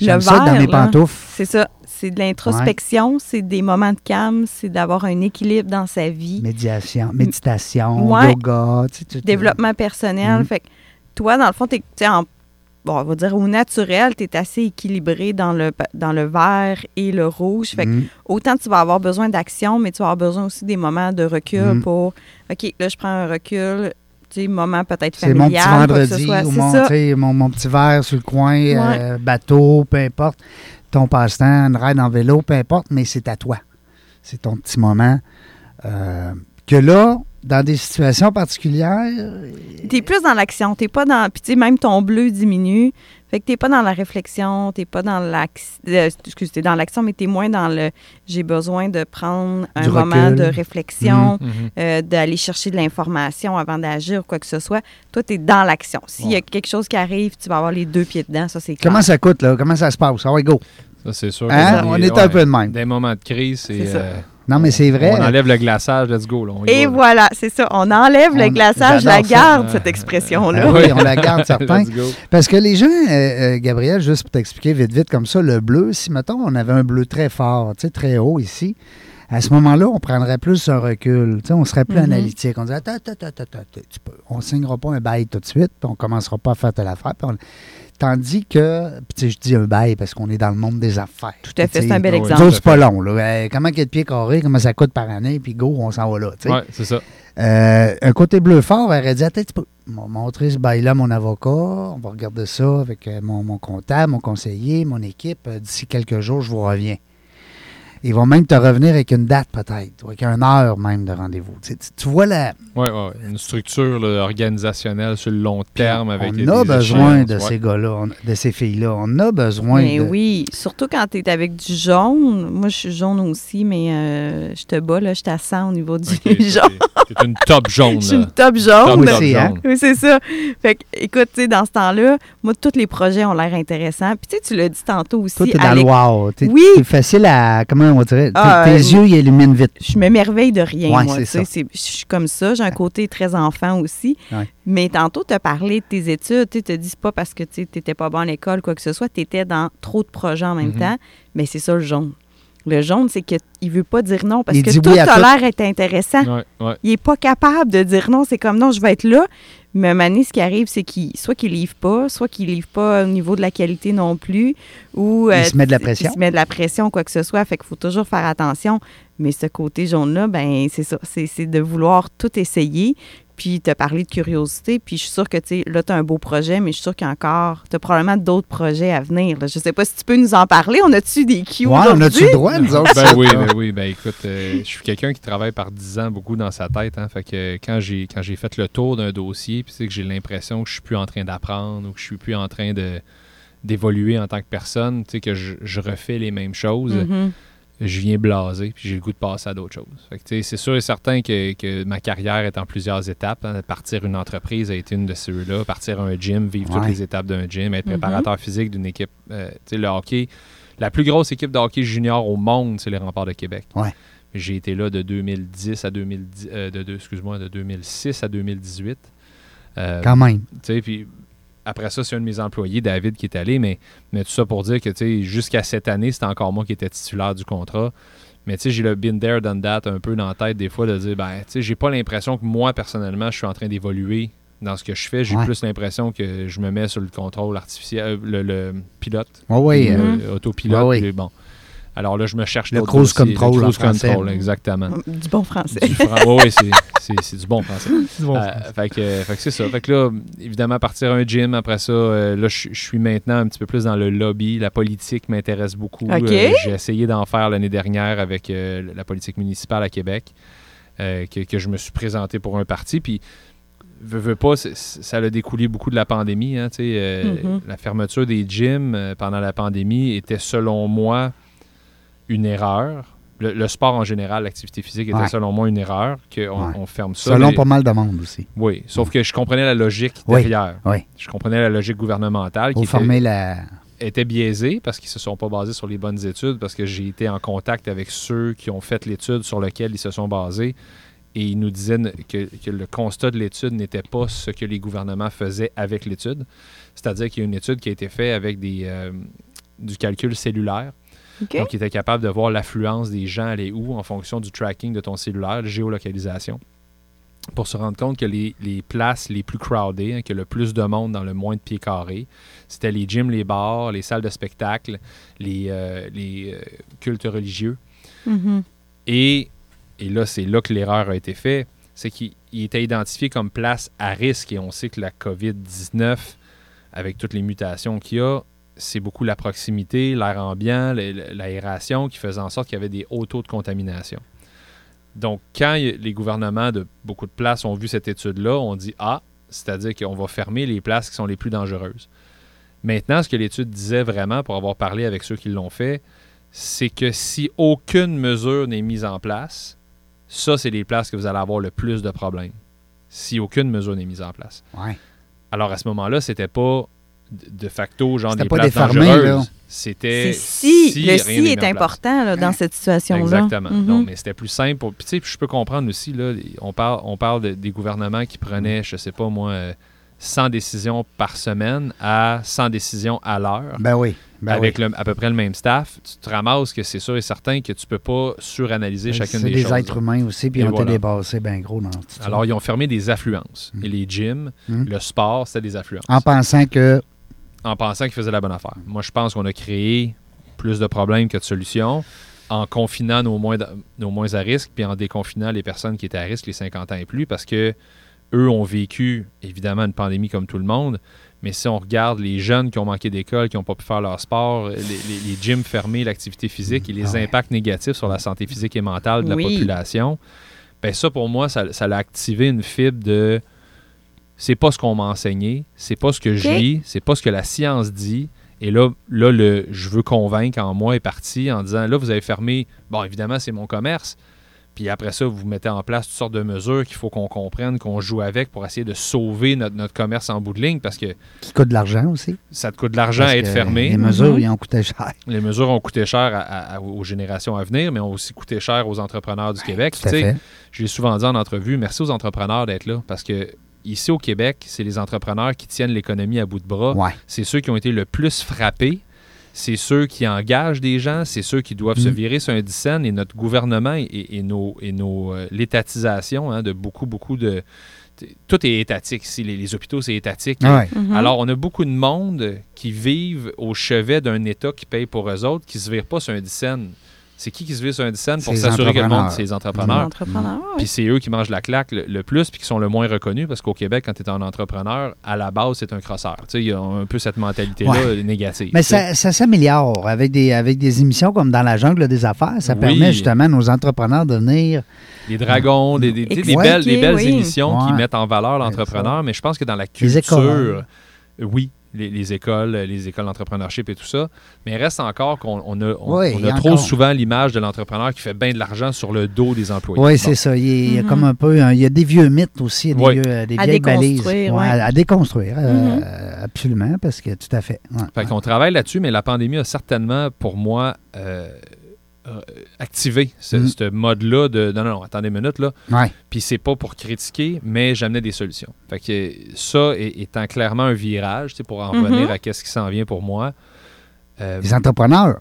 Le vert, ça dans mes pantoufles. C'est ça. C'est de l'introspection, c'est des moments de calme, c'est d'avoir un équilibre dans sa vie. Médiation, méditation, yoga. Tu sais, Développement personnel. Mm-hmm. Fait que toi, dans le fond, tu es en bon, on va dire au naturel, tu es assez équilibré dans le, dans le vert et le rouge. Fait que mm. autant tu vas avoir besoin d'action, mais tu vas avoir besoin aussi des moments de recul mm. pour OK, là, je prends un recul. Tu sais, moment peut-être familial. C'est mon petit vendredi ou mon, mon, petit verre sur le coin, euh, bateau, peu importe. Ton passe-temps, une ride en vélo, peu importe, mais c'est à toi. C'est ton petit moment. Euh, que là, dans des situations particulières? Tu es plus dans l'action. Tu pas dans. Puis, tu sais, même ton bleu diminue. Fait que tu pas dans la réflexion, tu pas dans l'action. Euh, excuse, tu dans l'action, mais tu es moins dans le j'ai besoin de prendre un moment de réflexion, mhm, mhm. Euh, d'aller chercher de l'information avant d'agir ou quoi que ce soit. Toi, tu es dans l'action. S'il y a quelque chose qui arrive, tu vas avoir les deux pieds dedans. Ça, c'est Comment ça coûte, là? Comment ça se passe? Ah ouais, go. Ça, c'est sûr. Hein? On est un peu de même. Des moments de crise, c'est. Non, mais c'est vrai. On enlève le glaçage, let's go. Là, Et voilà, c'est ça. On enlève On- le glaçage, la ça. garde, cette expression-là. Ah oui, on la garde, certain. <laughs> Let's go. Parce que les gens, euh, euh, Gabriel, juste pour t'expliquer vite, vite, comme ça, le bleu, si, mettons, on avait un bleu très fort, tu sais, très haut ici, à ce moment-là, on prendrait plus un recul. Tu sais, on serait plus Mhm. analytique. On dirait, attends, attends, attends, attends, attends, tu peux- on ne signera pas un bail tout de suite, puis on ne commencera pas à faire telle affaire. puis on- Tandis que, puis tu sais, je dis un bail parce qu'on est dans le monde des affaires. Tout à fait, c'est un bel oui. exemple. c'est pas long. Là. Euh, comment qu'il y a de pieds carrés, comment ça coûte par année, puis go, on s'en va là. Ouais, c'est ça. Euh, un côté bleu fort, elle aurait dit Attends, tu peux montrer ce bail-là à mon avocat. On va regarder ça avec euh, mon, mon comptable, mon conseiller, mon équipe. D'ici quelques jours, je vous reviens. Ils vont même te revenir avec une date, peut-être, ou avec une heure même de rendez-vous. Tu, sais, tu- tu vois, la, ouais, ouais. Une structure là, organisationnelle sur le long terme avec on des a besoin de ouais. ces gars-là, de ces filles-là. On a besoin Mais de. oui, surtout quand tu es avec du jaune. Moi, je suis jaune aussi, mais euh, je te bats, là, je t'assens au niveau du Ok, <laughs> t'es- jaune. T'es une top jaune. Je suis une top Top, jaune. top C'est, hein? jaune. Oui, c'est ça. Fait que, écoute, tu sais, dans ce temps-là, moi, tous les projets ont l'air intéressants. Puis, tu sais, tu l'as dit tantôt aussi. Toi, t'es dans le wow. Oui. t'es facile à. Comment on dirait Ah, Tes, tes euh, yeux, ils illuminent vite. je m'émerveille de rien, Ouais, moi. c'est tu sais. ça. C'est- Je suis comme ça. J'ai un côté très enfant aussi. Ouais. Mais tantôt, tu as parlé de tes études. Tu te dis c'est pas parce que tu n'étais pas bon à l'école, quoi que ce soit. Tu étais dans trop de projets en même Mhm. temps. Mais c'est ça, le jaune. Le jaune, c'est qu'il ne veut pas dire non parce Il que tout oui à a l'air est intéressant. Ouais, ouais. Il n'est pas capable de dire non. C'est comme non, je vais être là. Mais à un ce qui arrive, c'est qu'il soit qu'il livre pas, soit qu'il livre pas au niveau de la qualité non plus, ou Il euh, se met de la pression. Il se met de la pression, quoi que ce soit. Fait qu'il faut toujours faire attention. Mais ce côté jaune-là, ben c'est ça. C'est c'est de vouloir tout essayer, puis te parler de curiosité. Puis je suis sûre que, tu sais, là, tu as un beau projet, mais je suis sûre qu'il y a encore, tu as probablement d'autres projets à venir. là. Je sais pas si tu peux nous en parler. On a-tu des cues Ouais, on a-tu le droit, nous autres? Ben ça? oui, ben oui, ben écoute, euh, je suis quelqu'un qui travaille par 10 ans beaucoup dans sa tête. Hein, fait que quand j'ai quand j'ai fait le tour d'un dossier, puis sais que j'ai l'impression que je suis plus en train d'apprendre ou que je suis plus en train de d'évoluer en tant que personne, tu sais que je, je refais les mêmes choses, Mhm. Je viens blaser, puis j'ai le goût de passer à d'autres choses. C'est sûr et certain que, que ma carrière est en plusieurs étapes. hein. Partir une entreprise a été une de ceux-là. Partir un gym, vivre Ouais. toutes les étapes d'un gym, être Mhm. préparateur physique d'une équipe. euh, tu sais, le hockey, la plus grosse équipe de hockey junior au monde, c'est les Remparts de Québec. Ouais. J'ai été là de 2010 à 2010, euh, de, de- excuse-moi, de 2006 à 2018. Euh, Quand même. tu sais, puis après ça, c'est un de mes employés, David, qui est allé, mais, mais tout ça pour dire que, jusqu'à cette année, c'était encore moi qui étais titulaire du contrat. Mais tu sais, j'ai le been there, done that un peu dans la tête des fois de dire, ben, tu sais, j'ai pas l'impression que moi, personnellement, je suis en train d'évoluer dans ce que je fais. J'ai Ouais. plus l'impression que je me mets sur le contrôle artificiel, euh, le, le pilote, Oui, oui. Euh, autopilote. Oui. bon. Alors là, je me cherche Le d'autres cruise dossiers. control Le cruise français. control, exactement. Du bon français. Du fran- ouais, ouais, c'est- c'est c'est du bon français. <laughs> Euh, fait que, fait que c'est ça. Fait que là, évidemment, partir un gym, après ça, euh, là, je je suis maintenant un petit peu plus dans le lobby. La politique m'intéresse beaucoup. OK. Euh, J'ai essayé d'en faire l'année dernière avec euh, la politique municipale à Québec, euh, que, que je me suis présenté pour un parti. Puis, veux, veux pas, ça a découlé beaucoup de la pandémie. hein, euh, Mhm. La fermeture des gyms euh, pendant la pandémie était, selon moi, une erreur. Le, le sport en général, l'activité physique était Ouais. selon moi une erreur, qu'on Ouais. on ferme ça. Selon mais- pas mal de monde aussi. oui, sauf que je comprenais la logique derrière. oui. Je comprenais la logique gouvernementale qui était, la. était biaisée parce qu'ils se sont pas basés sur les bonnes études, parce que j'ai été en contact avec ceux qui ont fait l'étude sur laquelle ils se sont basés et ils nous disaient ne- que, que le constat de l'étude n'était pas ce que les gouvernements faisaient avec l'étude. C'est-à-dire qu'il y a une étude qui a été faite avec des, euh, du calcul cellulaire. Donc, il était capable de voir l'affluence des gens aller où en fonction du tracking de ton cellulaire, de géolocalisation, pour se rendre compte que les, les places les plus crowdées, hein, que le plus de monde dans le moins de pieds carrés, c'était les gyms, les bars, les salles de spectacle, les, euh, les euh, cultes religieux. Mhm. Et, et là, c'est là que l'erreur a été faite, c'est qu'il il était identifié comme place à risque et on sait que la COVID-19, avec toutes les mutations qu'il y a, c'est beaucoup la proximité, l'air ambiant, l'aération qui faisait en sorte qu'il y avait des hauts taux de contamination. Donc, quand les gouvernements de beaucoup de places ont vu cette étude-là, on dit Ah, c'est-à-dire qu'on va fermer les places qui sont les plus dangereuses. Maintenant, ce que l'étude disait vraiment, pour avoir parlé avec ceux qui l'ont fait, c'est que si aucune mesure n'est mise en place, ça, c'est les places que vous allez avoir le plus de problèmes. Si aucune mesure n'est mise en place. Ouais. Alors, à ce moment-là, c'était pas de facto, genre des pas places des dangereuses. là. C'était C'est si, le si est important là, dans cette situation-là. Exactement. Mhm. Non, mais c'était plus simple. Pour... Puis, tu sais, puis je peux comprendre aussi, là, on parle, on parle de- des gouvernements qui prenaient, je sais pas moi, euh, 100 décisions par semaine à 100 décisions à l'heure. Ben oui. Ben avec oui. le- à peu près le même staff, tu te ramasses que c'est sûr et certain que tu peux pas suranalyser chacune C'est des des choses. êtres humains aussi, puis ils ont voilà. été dépassés bien gros dans. Alors, ils ont fermé des affluences. Mm. Et les gyms, Mm. le sport, c'était des affluences. En pensant que. En pensant qu'ils faisaient la bonne affaire. Moi, je pense qu'on a créé plus de problèmes que de solutions en confinant nos moins, nos moins à risque, puis en déconfinant les personnes qui étaient à risque, les 50 ans et plus, parce que eux ont vécu, évidemment, une pandémie comme tout le monde. Mais si on regarde les jeunes qui ont manqué d'école, qui n'ont pas pu faire leur sport, les, les- les gyms fermés, l'activité physique et les Ah ouais. impacts négatifs sur la santé physique et mentale de la population, ben ça, pour moi, ça, ça a activé une fibre de c'est pas ce qu'on m'a enseigné, c'est pas ce que je lis, c'est pas ce que la science dit. Et là, là le je veux convaincre en moi est parti en disant là, vous avez fermé, bon, évidemment, c'est mon commerce. Puis après ça, vous mettez en place toutes sortes de mesures qu'il faut qu'on comprenne, qu'on joue avec pour essayer de sauver notre, notre commerce en bout de ligne parce que qui coûte de l'argent aussi. ça te coûte de l'argent à être fermé. Les mesures, Mhm. ils ont coûté cher. Les mesures ont coûté cher à- à- à- aux générations à venir, mais ont aussi coûté cher aux entrepreneurs du Québec. Tout à fait. je l'ai souvent dit en entrevue, merci aux entrepreneurs d'être là parce que ici au Québec, c'est les entrepreneurs qui tiennent l'économie à bout de bras. Ouais. C'est ceux qui ont été le plus frappés. C'est ceux qui engagent des gens, c'est ceux qui doivent se Mm. virer sur un dixaine et notre gouvernement et, et nos, et nos euh, l'étatisation hein, de beaucoup, beaucoup de. Tout est étatique ici. Les, les hôpitaux, c'est étatique. Ouais. Mhm. Alors, on a beaucoup de monde qui vivent au chevet d'un État qui paye pour eux autres, qui ne se vire pas sur un dixaine. C'est qui qui se vire sur un dixaine pour s'assurer que le monde, entrepreneurs. c'est les Les entrepreneurs. entrepreneurs, oui. Puis c'est eux qui mangent la claque le, le plus, puis qui sont le moins reconnus, parce qu'au Québec, quand tu es un entrepreneur, à la base, c'est un crosseur. Tu sais, il y a un peu cette mentalité-là Ouais. négative. Mais ça, ça s'améliore avec des, avec des émissions comme dans la jungle des affaires. Ça Oui. permet justement à nos entrepreneurs de venir. Les dragons, des, belles, des belles oui. émissions qui mettent en valeur l'entrepreneur, mais je pense que dans la culture, oui, les, les écoles, les écoles d'entrepreneurship et tout ça, mais il reste encore qu'on on a, on, Oui, on il y a a trop encore. souvent l'image de l'entrepreneur qui fait bien de l'argent sur le dos des employés. Oui, Bon. c'est ça. Il y, a, il y a Mhm. comme un peu. un- il y a des vieux mythes aussi, il y a des, Oui. vieux- euh, des À vieilles balises. déconstruire, Ouais, ouais. à, à déconstruire, euh, Mhm. absolument, parce que tout à fait. ouais, Fait ouais. qu'on travaille là-dessus, mais la pandémie a certainement, pour moi, euh, euh, activé ce, Mm. ce mode-là de non, non, non, attendez une minute, là. Ouais. Puis c'est pas pour critiquer, mais j'amenais des solutions. Fait que ça est- étant clairement un virage, pour en Mhm. revenir à qu'est-ce qui s'en vient pour moi. euh, Les entrepreneurs.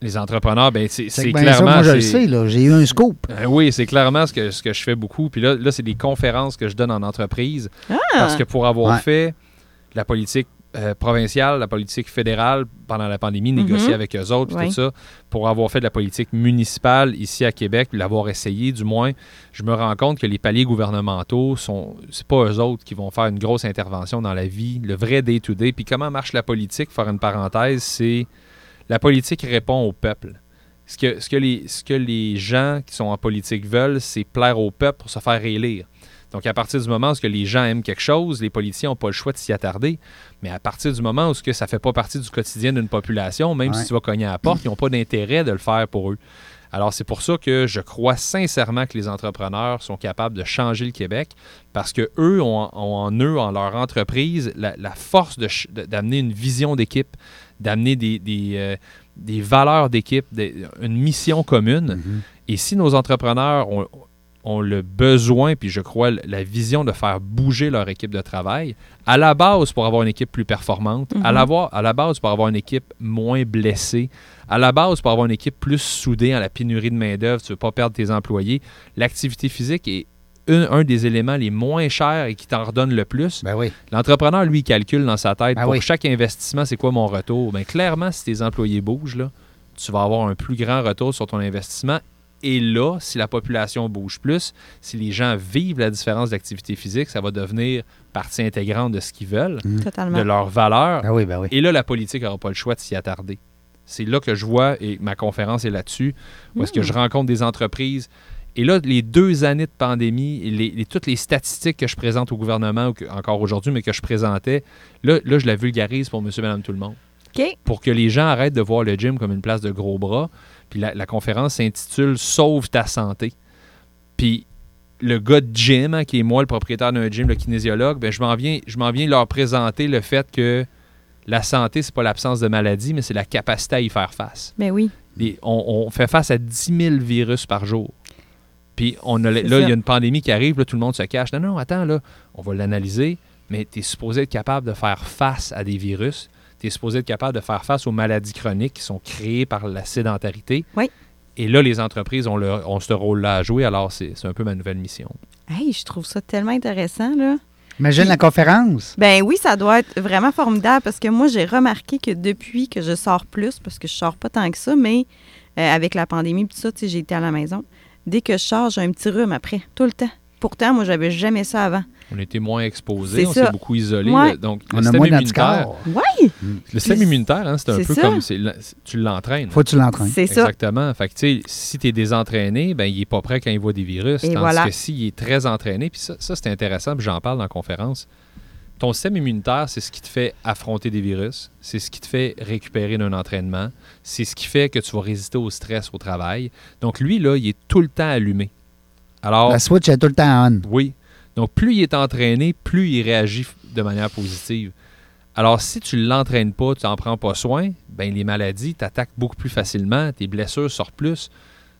les entrepreneurs, ben c'est C'est c'est que ben ça, clairement. moi, je le c'est- sais, là. J'ai eu un scoop. Euh, oui, c'est clairement ce que, ce que je fais beaucoup. Puis là, là c'est des conférences que je donne en entreprise. Parce que pour avoir Ouais. fait la politique euh, provinciale, la politique fédérale pendant la pandémie, négocier Mhm. avec eux autres, Oui. tout ça, pour avoir fait de la politique municipale ici à Québec, l'avoir essayé du moins, je me rends compte que les paliers gouvernementaux sont, c'est pas eux autres qui vont faire une grosse intervention dans la vie, le vrai day-to-day. Puis comment marche la politique, faire une parenthèse, c'est la politique répond au peuple. Ce que, ce, que les, ce que les gens qui sont en politique veulent, c'est plaire au peuple pour se faire réélire. Donc, à partir du moment où ce que les gens aiment quelque chose, les politiciens n'ont pas le choix de s'y attarder. Mais à partir du moment où ce que ça ne fait pas partie du quotidien d'une population, même Ouais. si tu vas cogner à la porte, ils n'ont pas d'intérêt de le faire pour eux. Alors, c'est pour ça que je crois sincèrement que les entrepreneurs sont capables de changer le Québec parce que eux ont, ont en eux, en leur entreprise, la, la force d'amener une vision d'équipe, d'amener des, des, euh, des valeurs d'équipe, une mission commune. Mhm. Et si nos entrepreneurs ont, ont le besoin, puis je crois la vision de faire bouger leur équipe de travail, à la base pour avoir une équipe plus performante, à, Mhm. la, voir- à la base pour avoir une équipe moins blessée, à la base pour avoir une équipe plus soudée en la pénurie de main-d'œuvre, tu ne veux pas perdre tes employés, l'activité physique est un, un des éléments les moins chers et qui t'en redonne le plus. Ben oui. L'entrepreneur, lui, il calcule dans sa tête Ben pour oui. chaque investissement, c'est quoi mon retour? Bien, clairement, si tes employés bougent, là, tu vas avoir un plus grand retour sur ton investissement. Et là, si la population bouge plus, si les gens vivent la différence d'activité physique, ça va devenir partie intégrante de ce qu'ils veulent, de Totalement. leurs valeurs. Ben oui, ben oui. Et là, la politique n'aura pas le choix de s'y attarder. C'est là que je vois, et ma conférence est là-dessus, où est-ce que Mm. je rencontre des entreprises. Et là, les deux années de pandémie, et les, les- toutes les statistiques que je présente au gouvernement, ou que- encore aujourd'hui, mais que je présentais, là, là, je la vulgarise pour monsieur, madame, tout le monde. Pour que les gens arrêtent de voir le gym comme une place de gros bras. Puis la, la conférence s'intitule Sauve ta santé. Puis le gars de gym, hein, qui est moi, le propriétaire d'un gym, le kinésiologue, ben, je m'en viens, je m'en viens leur présenter le fait que la santé, c'est pas l'absence de maladie, mais c'est la capacité à y faire face. Ben oui. On, on fait face à 10 000 virus par jour. Puis on a, là, il y a une pandémie qui arrive, là, tout le monde se cache. Non, non, attends, là, on va l'analyser, mais tu es supposé être capable de faire face à des virus. Tu es supposé être capable de faire face aux maladies chroniques qui sont créées par la sédentarité. Oui. Et là, les entreprises ont, le- ont ce rôle-là à jouer, alors c'est c'est un peu ma nouvelle mission. Hey, je trouve ça tellement intéressant, là. Imagine la conférence. Ben oui, ça doit être vraiment formidable parce que moi, j'ai remarqué que depuis que je sors plus, parce que je sors pas tant que ça, mais euh, avec la pandémie et tout ça, tu sais, j'ai été à la maison. Dès que je sors, j'ai un petit rhume après, tout le temps. Pourtant, moi, j'avais jamais ça avant. On était moins exposés, C'est on s'est beaucoup isolés. Ouais. Donc, On le a système moins immunitaire. Oui, le système immunitaire, hein, c'est un peu ça. comme tu l'entraînes. Faut que tu l'entraînes. c'est ça. Exactement. Fait que, tu sais, si tu es désentraîné, ben, il n'est pas prêt quand il voit des virus. Et tandis voilà. que s'il est très entraîné, puis ça, ça c'est intéressant, puis j'en parle dans la conférence. Ton système immunitaire, c'est ce qui te fait affronter des virus, c'est ce qui te fait récupérer d'un entraînement, c'est ce qui fait que tu vas résister au stress au travail. Donc, lui, là, il est tout le temps allumé. Alors, La switch est tout le temps on. oui. Donc, plus il est entraîné, plus il réagit de manière positive. Alors, si tu ne l'entraînes pas, tu n'en prends pas soin, ben les maladies t'attaquent beaucoup plus facilement, tes blessures sortent plus.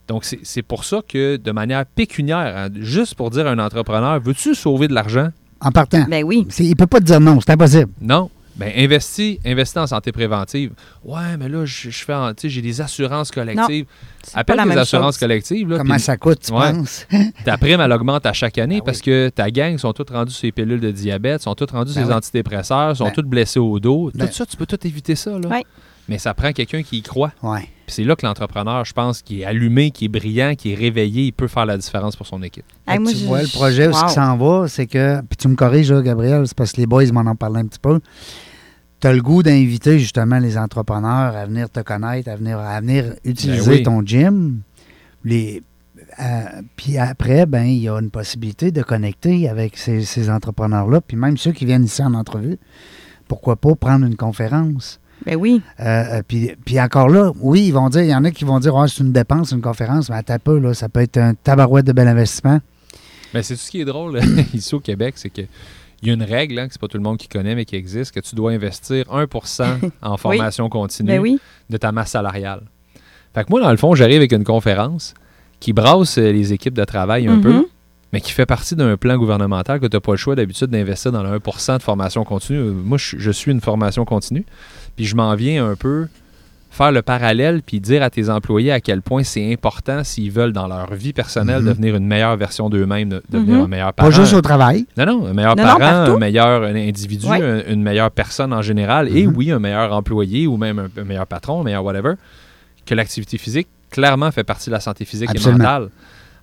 Donc, c'est c'est pour ça que, de manière pécuniaire, hein, juste pour dire à un entrepreneur, veux-tu sauver de l'argent? En partant. Ben oui. C'est- Il peut pas te dire non, c'est impossible. Non. Ben, investis, investis en santé préventive. Ouais, mais là, je, je fais, en- tu sais, j'ai des assurances collectives. C'est pas Appelle même assurances chose. collectives. Là, Comment ça coûte, tu Ouais. penses? <laughs> Ta prime, elle augmente à chaque année Ben parce que ta gang sont toutes rendus sur les pilules de diabète, sont toutes rendus Ben sur les oui. antidépresseurs, sont Ben- toutes blessés au dos. Ben- tout ça, tu peux tout éviter ça. Là. Ouais. Mais ça prend quelqu'un qui y croit. Oui. Puis c'est là que l'entrepreneur, je pense, qui est allumé, qui est brillant, qui est réveillé, il peut faire la différence pour son équipe. Hey, moi, tu je- vois, le projet où Wow. ce qui s'en va, c'est que, puis tu me corriges, là, Gabriel, c'est parce que les boys m'en ont parlé un petit peu. Tu as le goût d'inviter justement les entrepreneurs à venir te connaître, à venir, à venir utiliser Ben oui. ton gym. Les, euh, puis après, ben il y a une possibilité de connecter avec ces, ces entrepreneurs-là, puis même ceux qui viennent ici en entrevue. Pourquoi pas prendre une conférence? Ben oui. Euh, euh, puis, puis encore là, oui, ils vont dire, il y en a qui vont dire, Ah, c'est une dépense, une conférence, mais un peu, là, ça peut être un tabarouette de bel investissement. Mais c'est tout ce qui est drôle <laughs> ici au Québec, c'est que il y a une règle, hein, que c'est pas tout le monde qui connaît, mais qui existe, que tu dois investir 1% <laughs> en formation continue Ben oui. de ta masse salariale. Fait que moi, dans le fond, j'arrive avec une conférence qui brasse euh, les équipes de travail un Mhm. peu, mais qui fait partie d'un plan gouvernemental que tu n'as pas le choix d'habitude d'investir dans le 1% de formation continue. Moi, je, je suis une formation continue, puis je m'en viens un peu faire le parallèle puis dire à tes employés à quel point c'est important s'ils veulent dans leur vie personnelle Mhm. devenir une meilleure version d'eux-mêmes, de- devenir Mhm. un meilleur parent. Pas juste au travail. Non, non, un meilleur Non, parent, un meilleur individu, Ouais. un- une meilleure personne en général, et Mhm. oui, un meilleur employé ou même un, un meilleur patron, un meilleur whatever, que l'activité physique, clairement, fait partie de la santé physique Absolument. et mentale.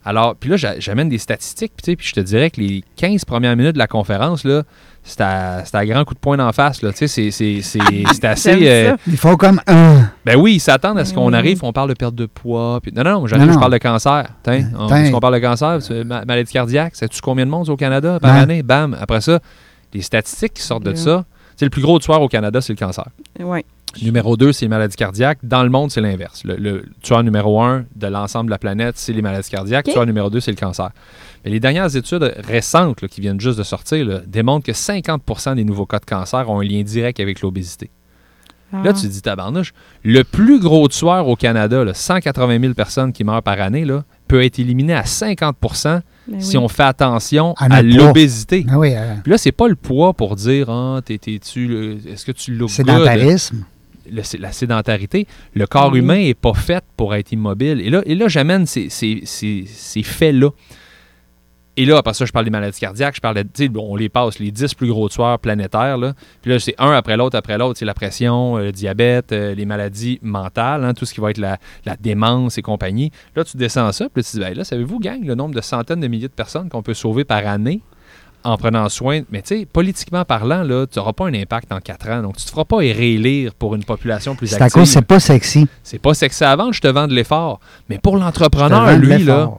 Alors, puis là, j'a- j'amène des statistiques, puis tu sais, puis je te dirais que les 15 premières minutes de la conférence, là, c'est à, c'est à grand coup de poing d'en face, là, tu sais, c'est- c'est c'est- c'est assez... Euh. Il faut comme un. ben oui, ils s'attendent à ce qu'on Mm. arrive, on parle de perte de poids. Puis... Non, non, Non, je non. parle de cancer. Tiens, on, qu'on parle de cancer, maladie cardiaque, sais-tu combien de monde au Canada par année? Bam. Après ça, les statistiques qui sortent de ça, c'est le plus gros tueur au Canada, c'est le cancer. Oui. Numéro 2, c'est les maladies cardiaques. Dans le monde, c'est l'inverse. Le, le tueur numéro 1 de l'ensemble de la planète, c'est les maladies cardiaques. OK. Tueur numéro 2, c'est le cancer. Mais les dernières études récentes là, qui viennent juste de sortir là, démontrent que 50% des nouveaux cas de cancer ont un lien direct avec l'obésité. Là, Ah. tu te dis, tabarnouche, le plus gros tueur au Canada, là, 180 000 personnes qui meurent par année, là, peut être éliminé à 50% Ben si oui. on fait attention À à, l'obésité. Ah oui, euh, Puis là, c'est pas le poids pour dire, ah, t'es- le- est-ce que tu l'as sédentarisme. Le- la sédentarité. Le corps Oui. humain n'est pas fait pour être immobile. Et là, et là j'amène ces, ces- ces- ces faits-là. Et là, après ça, je parle des maladies cardiaques, je parle de, on les passe, les 10 plus gros tueurs planétaires. Là. Puis là, c'est un après l'autre, après l'autre. C'est la pression, euh, le diabète, euh, les maladies mentales, hein, tout ce qui va être la, la démence et compagnie. Là, tu descends ça, puis là, tu te dis, ben là, savez-vous, gang, le nombre de centaines de milliers de personnes qu'on peut sauver par année en prenant soin. Mais tu sais, politiquement parlant, là, tu n'auras pas un impact en quatre ans. Donc, tu ne te feras pas réélire pour une population plus C'est à active. cause, c'est pas sexy. C'est pas sexy vendre, je te vends de l'effort. Mais pour l'entrepreneur, lui, là,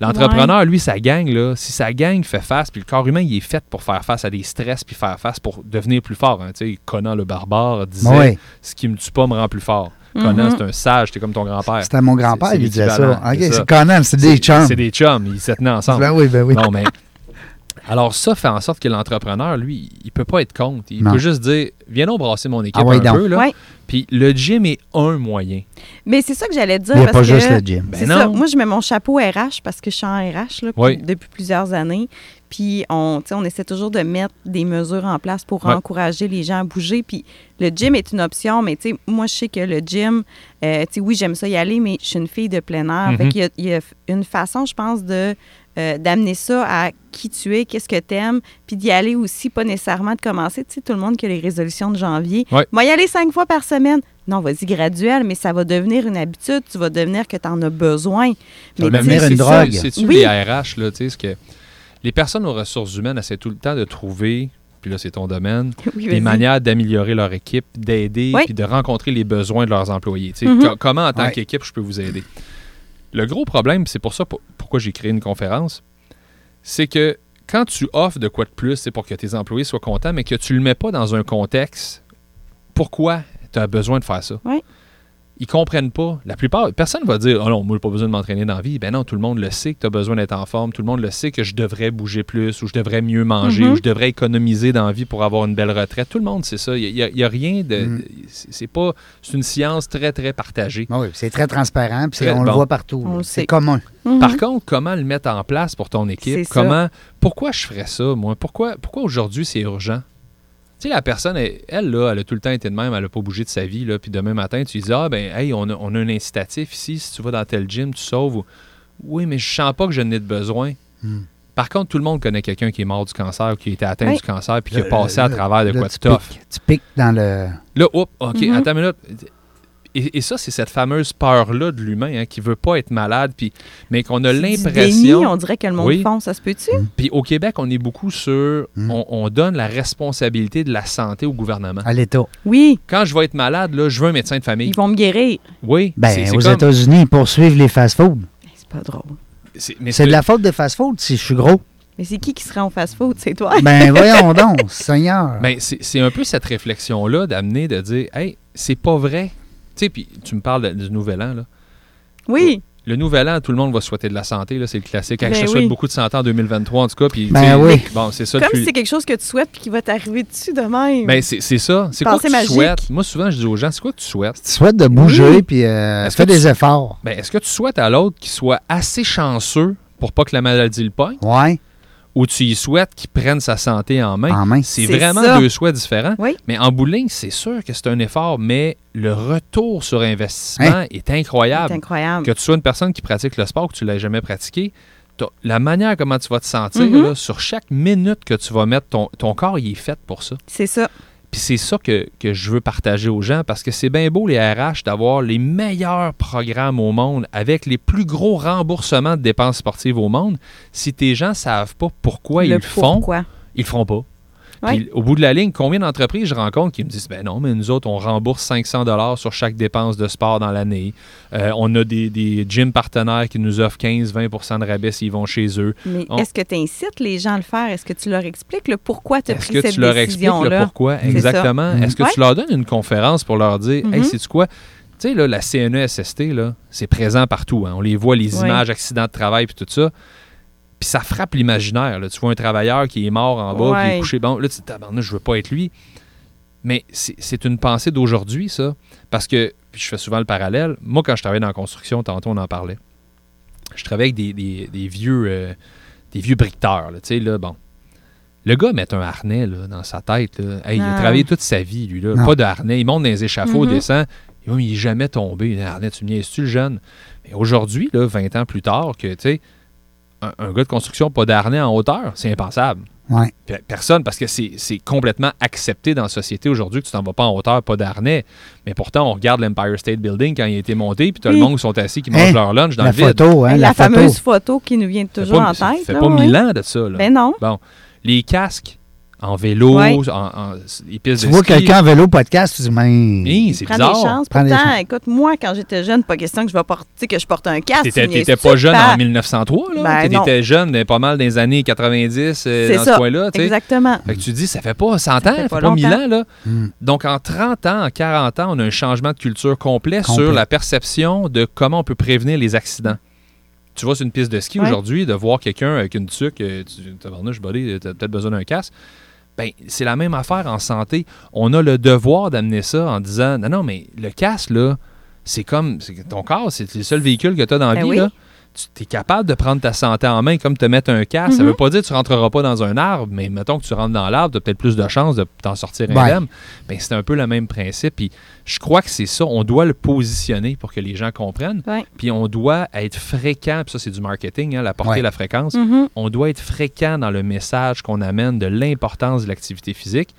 l'entrepreneur, lui, sa gang, là, si sa gang fait face, puis le corps humain, il est fait pour faire face à des stress, puis faire face pour devenir plus fort. Hein. Tu sais, Conan le barbare disait Ce qui me tue pas me rend plus fort. Mhm. Conan, c'est un sage, t'es comme ton grand-père. c'était mon grand-père c'est qui disait ça. c'est ça. c'est Conan, c'est des chums. C'est des chums, ils se tenaient ensemble. Ben oui, ben oui. Bon, mais Alors ça fait en sorte que l'entrepreneur, lui, il peut pas être contre. Il Non. peut juste dire, viens donc brasser mon équipe Ah ouais, un donc. peu. Là. Ouais. Puis le gym est un moyen. Mais c'est ça que j'allais dire. Il n'y a parce pas que juste le gym. Ben c'est non. ça. Moi, je mets mon chapeau RH parce que je suis en RH là, Oui. depuis plusieurs années. Puis on, tu sais, on essaie toujours de mettre des mesures en place pour Ouais. encourager les gens à bouger. Puis le gym est une option, mais tu sais, moi, je sais que le gym, euh, tu sais, oui, j'aime ça y aller, mais je suis une fille de plein air. Mhm. Fait y a- il y, a une façon, je pense, de euh, d'amener ça à qui tu es, qu'est-ce que tu aimes, puis d'y aller aussi, pas nécessairement de commencer. Tu sais, tout le monde qui a les résolutions de janvier. Ouais. Moi, y aller cinq fois par semaine. Non, vas-y graduel, mais ça va devenir une habitude. Tu vas devenir que tu en as besoin. Mais devenir c'est une drogue. C'est-tu Oui. les RH, là, tu sais, ce que les personnes aux ressources humaines essaient tout le temps de trouver, puis là, c'est ton domaine, <laughs> oui, des manières d'améliorer leur équipe, d'aider, Oui. puis de rencontrer les besoins de leurs employés. Tu sais, Mhm. co- comment, en tant Ouais. qu'équipe, je peux vous aider? Le gros problème, c'est pour ça pour- pourquoi j'ai créé une conférence, c'est que quand tu offres de quoi de plus, c'est pour que tes employés soient contents, mais que tu le mets pas dans un contexte, pourquoi tu as besoin de faire ça? Oui. Ils comprennent pas. La plupart, personne va dire Oh non, moi, j'ai pas besoin de m'entraîner dans la vie. Ben non, tout le monde le sait que tu as besoin d'être en forme. Tout le monde le sait que je devrais bouger plus, ou je devrais mieux manger, Mhm. ou je devrais économiser dans la vie pour avoir une belle retraite. Tout le monde sait ça. Il n'y a, il y a rien de. Mhm. c'est- C'est pas. C'est une science très, très partagée. Ah Oui, c'est très transparent, puis c'est- Très on le bon. voit partout. Le C'est commun. Mhm. Par contre, comment le mettre en place pour ton équipe? Ça. Comment, pourquoi je ferais ça, moi? Pourquoi, pourquoi aujourd'hui c'est urgent? Tu sais, la personne, elle, elle, là, elle a tout le temps été de même, elle n'a pas bougé de sa vie, là, puis demain matin, tu lui dis, ah, ben, hey, on a, on a un incitatif ici, si tu vas dans tel gym, tu sauves. Oui, mais je sens pas que je n'ai de besoin. Hmm. Par contre, tout le monde connaît quelqu'un qui est mort du cancer, ou qui a été atteint Oui. du cancer, puis qui a Le- passé à le- travers de Là, quoi tu de tough. Tu piques dans le. Là, hop, OK, Mhm. attends une minute. Et, et ça, c'est cette fameuse peur-là de l'humain, hein, qui veut pas être malade, puis, mais qu'on a l'impression... on dirait que le monde Oui. fond, ça se peut-tu? Puis au Québec, on est beaucoup sur. Mm. On, on donne la responsabilité de la santé au gouvernement. À l'État. Oui, Quand je vais être malade, là, je veux un médecin de famille. ils vont me guérir. Oui. Ben, aux comme- États-Unis, ils poursuivent les fast-foods. C'est pas drôle. c'est- mais C'est de la faute des fast-foods si je suis gros. Mais c'est qui qui se rend fast-food? C'est toi? Ben, <laughs> voyons donc, Seigneur. Ben, c'est c'est un peu cette réflexion-là d'amener, de dire, hey, c'est pas vrai. Tu sais, puis tu me parles du Nouvel An, là. Oui. Le Nouvel An, tout le monde va souhaiter de la santé, là, c'est le classique. Hey, je Ben te souhaite beaucoup de santé en 2023, en tout cas. Puis, Ben oui. Bon, c'est ça. Comme depuis- si c'est quelque chose que tu souhaites puis qui va t'arriver dessus de même. Ben, c'est c'est ça. C'est quoi que tu souhaites? Moi, souvent, je dis aux gens, c'est quoi que tu souhaites? Tu souhaites de bouger, Oui. puis euh, fais tu- des efforts. Ben, est-ce que tu souhaites à l'autre qu'il soit assez chanceux pour pas que la maladie le pogne? Ouais, ou tu y souhaites qu'il prenne sa santé en main. en main. C'est C'est vraiment ça. deux souhaits différents. Oui. Mais en bout de ligne, c'est sûr que c'est un effort, mais le retour sur investissement Hein? est c'est incroyable. incroyable. Que tu sois une personne qui pratique le sport ou que tu ne l'aies jamais pratiqué, la manière comment tu vas te sentir, Mhm. là, sur chaque minute que tu vas mettre, ton, ton corps, il est fait pour ça. C'est ça. Puis c'est ça que, que je veux partager aux gens parce que c'est bien beau, les RH, d'avoir les meilleurs programmes au monde avec les plus gros remboursements de dépenses sportives au monde. Si tes gens ne savent pas pourquoi ils le font, ils le feront pas. Ouais. Puis, au bout de la ligne, combien d'entreprises je rencontre qui me disent ben non, mais nous autres, on rembourse 500 dollars sur chaque dépense de sport dans l'année. Euh, on a des, des gyms partenaires qui nous offrent 15-20% de rabais s'ils vont chez eux. Mais On- est-ce que tu incites les gens à le faire? Est-ce que tu leur expliques le pourquoi tu as Est-ce pris que cette tu leur expliques le pourquoi? C'est exactement? Est-ce que Ouais. tu leur donnes une conférence pour leur dire Hey, Mhm. sais-tu quoi? Tu sais, là, la CNESST, là, c'est présent partout. hein. On les voit, les images, accidents de travail, puis tout ça. Puis ça frappe l'imaginaire. là. Tu vois un travailleur qui est mort en bas, puis il est couché. Bon, là, tu te dis, je veux pas être lui. Mais c'est c'est une pensée d'aujourd'hui, ça. Parce que, puis je fais souvent le parallèle. Moi, quand je travaillais dans la construction, tantôt, on en parlait. Je travaillais avec des, des- des vieux, euh, des vieux briqueteurs. là. Tu sais, là, bon. Le gars met un harnais là, dans sa tête. là. Hey, il a Non. travaillé toute sa vie, lui. Là. Non. Pas de harnais. Il monte dans les échafauds, Mhm. descend. Et oui, il n'est jamais tombé. Un harnais, tu me niaises-tu, le jeune? Mais aujourd'hui, là, 20 ans plus tard, que, tu sais, un, un gars de construction, pas d'harnais en hauteur, c'est impensable. Ouais. Personne, parce que c'est c'est complètement accepté dans la société aujourd'hui que tu t'en vas pas en hauteur, pas d'harnais. Mais pourtant, on regarde l'Empire State Building quand il a été monté, puis tu as le Oui. monde qui sont assis, qui Hein? mangent leur lunch dans La le vide. photo, hein, la, la, photo. fameuse photo qui nous vient Ça fait toujours pas, en ça tête. fait là, pas ouais. mille ans de ça. Là. Ben non. Les casques en vélo, Ouais. en, en- les pistes Tu de vois quelqu'un en vélo podcast, tu dis, mais. C'est Prends des bizarre. chances. Prends des Pourtant, chances. écoute, moi, quand j'étais jeune, pas question que je vais porter, que je porte un casque. T'étais pas jeune en 1903, là? Ben non. T'étais jeune, mais pas mal dans les années 90, euh, C'est dans ça. ce coin-là. tu sais. Exactement. Fait que tu dis, ça fait pas 100 ans, Ça fait pas pas 1000 longtemps. ans, là. Hmm. Donc, en 30 ans, en 40 ans, on a un changement de culture complet, Complet. sur la perception de comment on peut prévenir les accidents. Tu vas sur une piste de ski Ouais. aujourd'hui, de voir quelqu'un avec une tuque, euh, tu t'as peut-être besoin d'un casque. Ben, c'est la même affaire en santé. On a le devoir d'amener ça en disant non, non, mais le casque, là, c'est comme c'est ton corps, c'est le seul véhicule que tu as dans la Ben vie. oui. Là. Tu es capable de prendre ta santé en main comme te mettre un casque. Ça Mhm. veut pas dire que tu rentreras pas dans un arbre, mais mettons que tu rentres dans l'arbre, tu as peut-être plus de chances de t'en sortir Ouais. indemne. Ben, c'est un peu le même principe. Puis je crois que c'est ça. On doit le positionner pour que les gens comprennent. Ouais. Puis on doit être fréquent. Puis ça, c'est du marketing, hein, la portée, Ouais. la fréquence. Mhm. On doit être fréquent dans le message qu'on amène de l'importance de l'activité physique.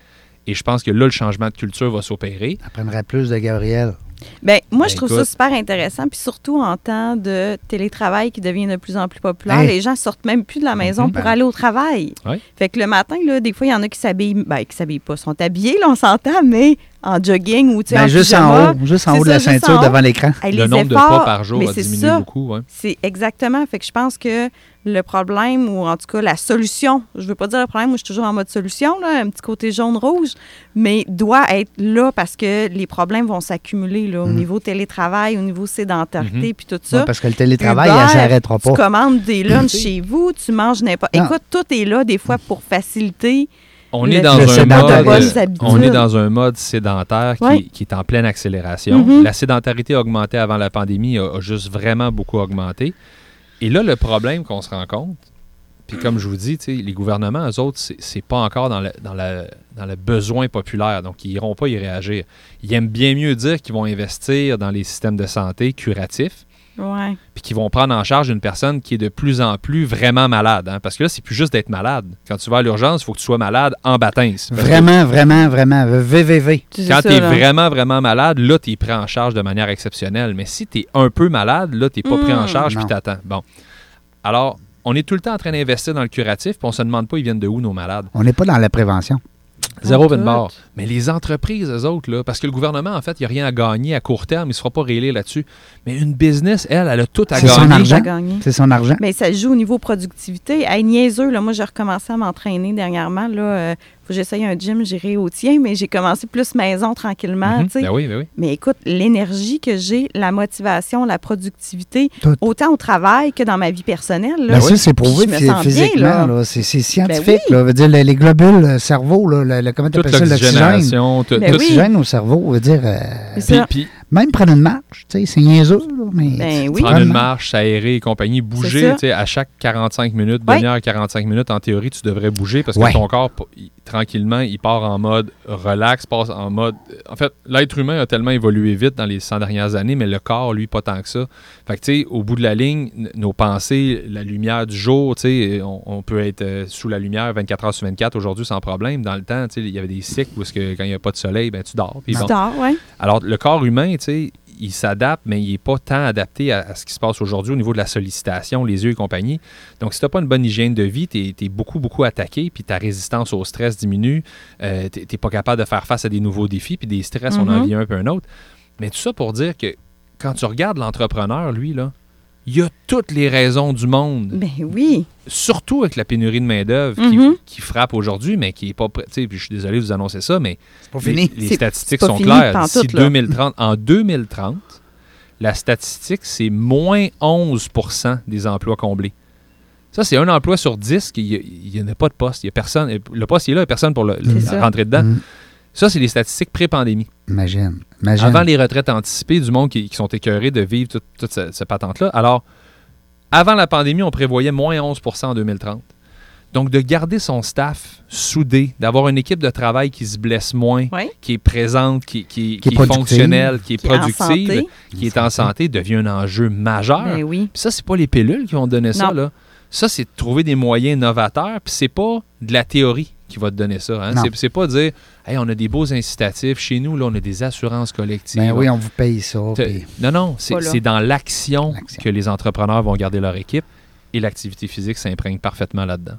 Et je pense que là, le changement de culture va s'opérer. Apprendrait plus de Gabriel. Ben, moi, Ben, je trouve écoute. ça super intéressant. Puis surtout en temps de télétravail qui devient de plus en plus populaire, Hey. les gens sortent même plus de la maison Mhm. pour Ben. aller au travail. Ouais. Fait que le matin, là, des fois, il y en a qui s'habillent, ben, qui s'habillent pas, sont habillés, là, on s'entend, mais en jogging ou tu sais, Ben, en juste pyjama. en haut, juste en haut de la ceinture devant l'écran. Hey, le nombre de pas par jour a c'est diminué ça. beaucoup. ouais. C'est exactement. Fait que je pense que le problème, ou en tout cas la solution, je veux pas dire le problème, moi je suis toujours en mode solution, là, un petit côté jaune-rouge, mais doit être là parce que les problèmes vont s'accumuler là, au Mhm. niveau télétravail, au niveau sédentarité, Mhm. puis tout ça. Ouais, parce que le télétravail, Uber, elle s'arrêtera Tu pas. commandes des lunchs Oui. chez vous, tu manges n'importe. Non. Écoute, tout est là des fois pour faciliter. On Le- est dans un mode, habitudes. on est dans un mode sédentaire qui, Ouais. qui est en pleine accélération. Mhm. La sédentarité a augmenté avant la pandémie, a, a juste vraiment beaucoup augmenté. Et là, le problème qu'on se rend compte, puis comme je vous dis, les gouvernements, eux autres, c'est- pas encore dans le besoin populaire, donc ils iront pas y réagir. Ils aiment bien mieux dire qu'ils vont investir dans les systèmes de santé curatifs, Ouais. puis qu'ils vont prendre en charge une personne qui est de plus en plus vraiment malade. hein. parce que là, c'est plus juste d'être malade. Quand tu vas à l'urgence, il faut que tu sois malade en baptême. Que Vraiment, vraiment, vraiment. VVV. Quand tu es là. vraiment, vraiment malade, là, tu es pris en charge de manière exceptionnelle. Mais si tu es un peu malade, là, tu n'es pas pris en Hmm, charge non. puis tu attends. Bon. Alors, on est tout le temps en train d'investir dans le curatif, puis on se demande pas ils viennent de où nos malades? On n'est pas dans la prévention. Zéro barre. Mais les entreprises, eux autres, là, parce que le gouvernement, en fait, il n'y a rien à gagner à court terme, il ne se fera pas réélire là-dessus. Mais une business, elle, elle a tout à C'est son gagner. argent. à gagner. C'est son argent. Mais ça joue au niveau productivité. Hey, niaiseux, là, moi, j'ai recommencé à m'entraîner dernièrement. Là, euh, faut que j'essaye un gym, j'irai au tien, mais j'ai commencé plus maison tranquillement. Mhm. Ben oui, ben oui. Mais écoute, l'énergie que j'ai, la motivation, la productivité, Tout. autant au travail que dans ma vie personnelle. Là, Ben ça, c'est prouvé physiquement. là. Là. C'est scientifique. oui. là. Veut dire, les, les globules, le cerveau, là, le, le- comment tu appelles ça, l'oxygène? Ben. L'oxygène au cerveau, veut dire, euh, puis même prendre une marche, tu sais, c'est niaiseux, là, mais... Ben oui. prendre une marche, s'aérer et compagnie, bouger, ça. tu sais, à chaque 45 minutes, Ouais. demi-heure, 45 minutes, en théorie, tu devrais bouger parce que Ouais. ton corps, il- tranquillement, il part en mode relax, passe en mode... En fait, l'être humain a tellement évolué vite dans les 100 dernières années, mais le corps, lui, pas tant que ça. Fait que, tu sais, au bout de la ligne, nos pensées, la lumière du jour, tu sais, on, on peut être euh, sous la lumière 24 heures sur 24 aujourd'hui sans problème. Dans le temps, tu sais, il y avait des cycles où est-ce que quand il n'y a pas de soleil, ben tu dors. Tu bon. dors, ouais. Alors, le corps humain, tu sais, il s'adapte, mais il n'est pas tant adapté à, à ce qui se passe aujourd'hui au niveau de la sollicitation, les yeux et compagnie. Donc, si tu n'as pas une bonne hygiène de vie, tu es, beaucoup, beaucoup attaqué, puis ta résistance au stress diminue, euh, tu n'es pas capable de faire face à des nouveaux défis, puis des stress, on en Mhm. vit un peu un autre. Mais tout ça pour dire que quand tu regardes l'entrepreneur, lui, là, il a toutes les raisons du monde Ben oui. surtout avec la pénurie de main-d'œuvre Mhm. qui, qui frappe aujourd'hui, mais qui n'est pas Puis je suis désolé de vous annoncer ça, mais pas les, fini. les C'est- statistiques c'est pas sont fini claires. D'ici là. 2030, en 2030, la statistique, c'est moins 11% des emplois comblés. Ça, c'est un emploi sur 10 qu'il n'y en a pas de poste. Il y a personne. Le poste il est là, il n'y a personne pour le, rentrer dedans. Mm. Ça, c'est les statistiques pré-pandémie. Imagine. Imagine. Avant les retraites anticipées du monde qui, qui sont écœurés de vivre toute, toute ce- cette patente-là. Alors, avant la pandémie, on prévoyait moins 11% en 2030. Donc, de garder son staff soudé, d'avoir une équipe de travail qui se blesse moins, qui est présente, qui, qui- Qui est qui est productive. fonctionnelle, qui est Qui est en productive, santé. qui est en santé, devient un enjeu majeur. Ben oui. Puis ça, c'est pas les pilules qui vont te donner ça. Là. Ça, c'est de trouver des moyens novateurs. Puis c'est pas de la théorie qui va te donner ça. Hein. C'est pas dire, hey, on a des beaux incitatifs. Chez nous, là, on a des assurances collectives. Ben oui, on vous paye ça. Te- puis- Non, non, c'est, dans l'action, que les entrepreneurs vont garder leur équipe. Et l'activité physique s'imprègne parfaitement là-dedans.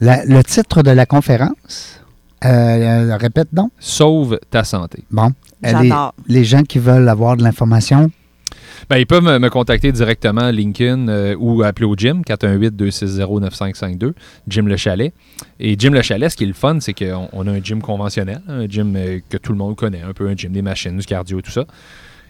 La- le titre de la conférence, euh, euh, répète donc. Sauve ta santé. Bon. Les, les gens qui veulent avoir de l'information, Ben, ils peuvent me, me contacter directement à LinkedIn euh, ou appeler au gym, 418-260-9552, Jim Le Chalet. Et Jim Le Chalet, ce qui est le fun, c'est qu'on on a un gym conventionnel, hein, un gym euh, que tout le monde connaît, un peu un gym des machines, du cardio, tout ça.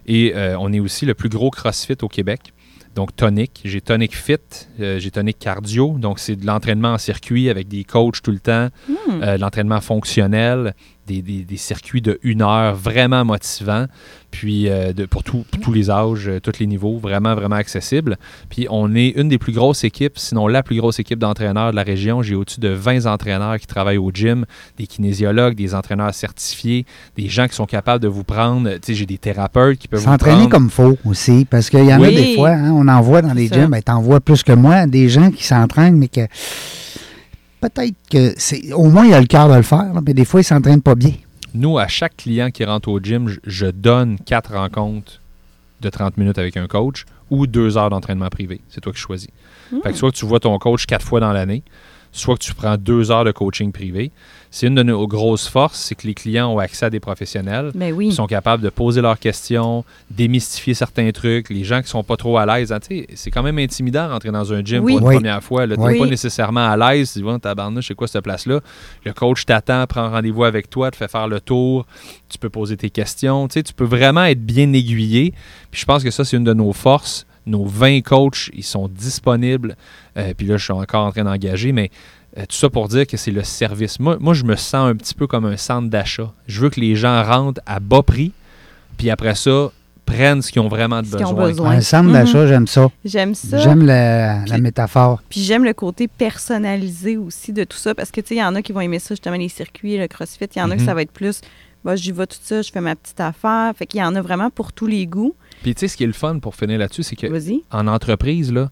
Et euh, on est aussi le plus gros CrossFit au Québec. donc tonic. J'ai tonic fit, euh, j'ai tonic cardio. Donc, c'est de l'entraînement en circuit avec des coachs tout le temps, Hmm. euh, de l'entraînement fonctionnel, des, des- des circuits de une heure vraiment motivants. Puis, euh, de, pour, tout- pour tous les âges, euh, tous les niveaux, vraiment, vraiment accessible. Puis, on est une des plus grosses équipes, sinon la plus grosse équipe d'entraîneurs de la région. J'ai au-dessus de 20 entraîneurs qui travaillent au gym, des kinésiologues, des entraîneurs certifiés, des gens qui sont capables de vous prendre. Tu sais, j'ai des thérapeutes qui peuvent vous S'entraîner comme faut aussi, parce qu'il y en a des fois, hein, on en voit dans les gyms, ben, t'en vois plus que moi, des gens qui s'entraînent, mais que peut-être que c'est. Au moins, il a le cœur de le faire, là, mais des fois, ils s'entraînent pas bien. Nous, à chaque client qui rentre au gym, je, je donne quatre rencontres de 30 minutes avec un coach ou deux heures d'entraînement privé. C'est toi qui choisis. Hmm. Fait que soit que tu vois ton coach quatre fois dans l'année, soit que tu prends deux heures de coaching privé. C'est une de nos grosses forces, c'est que les clients ont accès à des professionnels. Ben Ils oui. sont capables de poser leurs questions, démystifier certains trucs. Les gens qui sont pas trop à l'aise, hein, c'est quand même intimidant rentrer dans un gym Oui. pour une Oui. première fois. Tu n'es Oui. pas nécessairement à l'aise. Tu dis, ouais, tabarnouche, c'est quoi cette place-là? Le coach t'attend, prend rendez-vous avec toi, te fait faire le tour. Tu peux poser tes questions. Tu peux vraiment être bien aiguillé. Puis je pense que ça, c'est une de nos forces. Nos 20 coachs, ils sont disponibles. Euh, puis là, je suis encore en train d'engager, mais euh, tout ça pour dire que c'est le service. Moi, moi, je me sens un petit peu comme un centre d'achat. Je veux que les gens rentrent à bas prix, puis après ça, prennent ce qu'ils ont vraiment de qu'ils ont besoin. besoin. Un centre Mhm. d'achat, j'aime ça. J'aime ça. J'aime la, métaphore. Puis j'aime le côté personnalisé aussi de tout ça parce que tu sais, il y en a qui vont aimer ça, justement, les circuits, le crossfit. Il y en a que Mhm. ça va être plus, bah, j'y vais tout ça, je fais ma petite affaire. Fait qu'il y en a vraiment pour tous les goûts. Puis tu sais, ce qui est le fun pour finir là-dessus, c'est que en entreprise, là,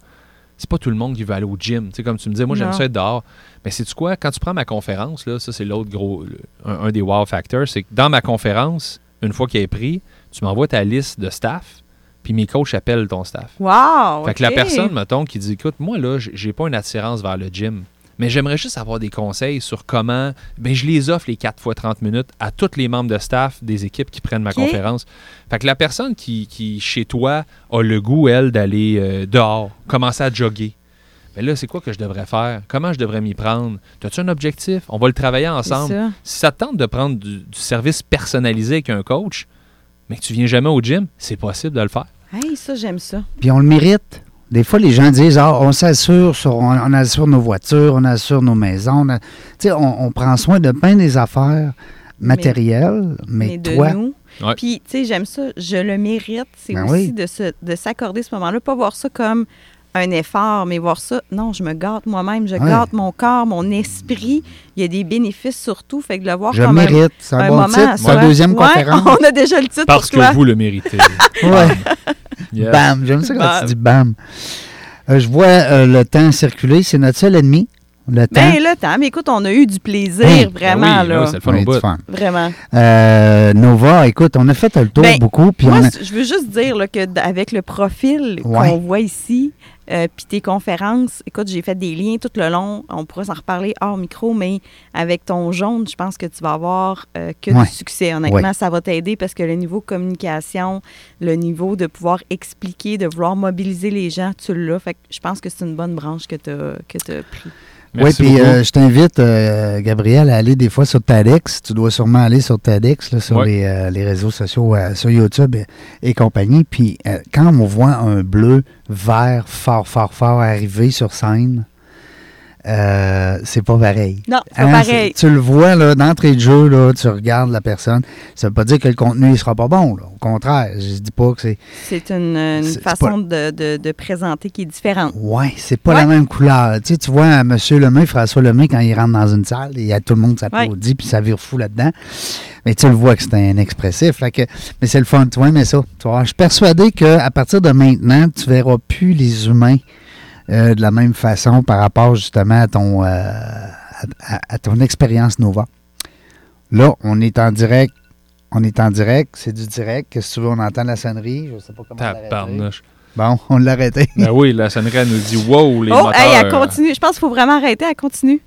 c'est pas tout le monde qui veut aller au gym. Tu sais, comme tu me disais, moi, j'aime ça être dehors. Mais c'est tu quoi? Quand tu prends ma conférence, là, ça, c'est l'autre gros, le- un, un des wow factors, c'est que dans ma conférence, une fois qu'elle est prise, tu m'envoies ta liste de staff, puis mes coachs appellent ton staff. Wow! Fait que la personne, mettons, qui dit Écoute, moi, là, j'ai pas une attirance vers le gym, mais j'aimerais juste avoir des conseils sur comment. Ben, je les offre les 4 fois 30 minutes à tous les membres de staff des équipes qui prennent ma conférence. Fait que la personne qui, qui, chez toi, a le goût, elle, d'aller euh, dehors, commencer à jogger. Mais là, c'est quoi que je devrais faire? Comment je devrais m'y prendre? As-tu un objectif? On va le travailler ensemble. ça. Si ça te tente de prendre du, du service personnalisé avec un coach, mais que tu viens jamais au gym, c'est possible de le faire. Hey, ça, j'aime ça. Puis on le mérite. Des fois, les gens disent Ah, on s'assure sur, on, on assure nos voitures, on assure nos maisons. on a- Tu sais, on, on prend soin de bien des affaires matérielles, mais, mais de toi, nous. Ouais. Puis, tu sais, j'aime ça, je le mérite. C'est Ben aussi oui. de, se, de s'accorder ce moment-là, pas voir ça comme un effort, mais voir ça, non, je me gâte moi-même, je Ouais. gâte mon corps, mon esprit. Il y a des bénéfices surtout, fait que de le voir je comme un- mérite. C'est un, un, bon moment titre pour la deuxième Ouais, <laughs> conférence. On a déjà le titre Parce pour toi. que vous le méritez. <laughs> Ouais. <laughs> Yes. Bam, j'aime ça quand Bam. tu dis bam. Euh, je vois euh, le temps circuler, c'est notre seul ennemi. Le temps. Ben le temps, mais écoute, on a eu du plaisir, Hey. vraiment, Ben oui, là. oui, c'est le fun Oui, fun. Vraiment. Euh, Nova, écoute, on a fait le tour Ben, beaucoup. Puis Moi, on a- c- je veux juste dire là, que avec le profil Ouais. qu'on voit ici, euh, puis tes conférences, écoute, j'ai fait des liens tout le long. On pourrait s'en reparler hors micro, mais avec ton jaune, je pense que tu vas avoir euh, que Ouais. du succès. Honnêtement, ça va t'aider parce que le niveau communication, le niveau de pouvoir expliquer, de vouloir mobiliser les gens, tu l'as. Fait que je pense que c'est une bonne branche que tu as, que t'as pris. Oui, puis euh, je t'invite, euh, Gabriel, à aller des fois sur TEDx. Tu dois sûrement aller sur TEDx, là, sur Ouais. les, euh, les réseaux sociaux, euh, sur YouTube et, et compagnie. Puis euh, quand on voit un bleu, vert, fort, fort, fort arriver sur scène, euh, c'est pas pareil. Non, c'est Hein, pas pareil. c'est- Tu le vois là, d'entrée de jeu, là, tu regardes la personne. Ça veut pas dire que le contenu ne sera pas bon. là. Au contraire, je dis pas que c'est. C'est une, une façon de, de- de présenter qui est différente. Ouais, c'est pas Ouais. la même couleur. Tu, sais, tu vois M. Lemay, François Lemay, quand il rentre dans une salle, il y a tout le monde s'applaudit, puis ça vire fou là-dedans. Mais tu le vois que c'est un expressif. Que, mais c'est le fun, tu vois, mais ça. Tu vois, je suis persuadé qu'à partir de maintenant, tu verras plus les humains euh, de la même façon par rapport justement à ton, euh, à, ton expérience Nova. Là, on est en direct. On est en direct, c'est du direct. Qu'est-ce que tu veux? On entend la sonnerie? Je sais pas comment. Bon, on l'a arrêté. Ben oui, la sonnerie, elle nous dit Wow, les oh, moteurs. hey, elle continue. Je pense qu'il faut vraiment arrêter. Elle continue.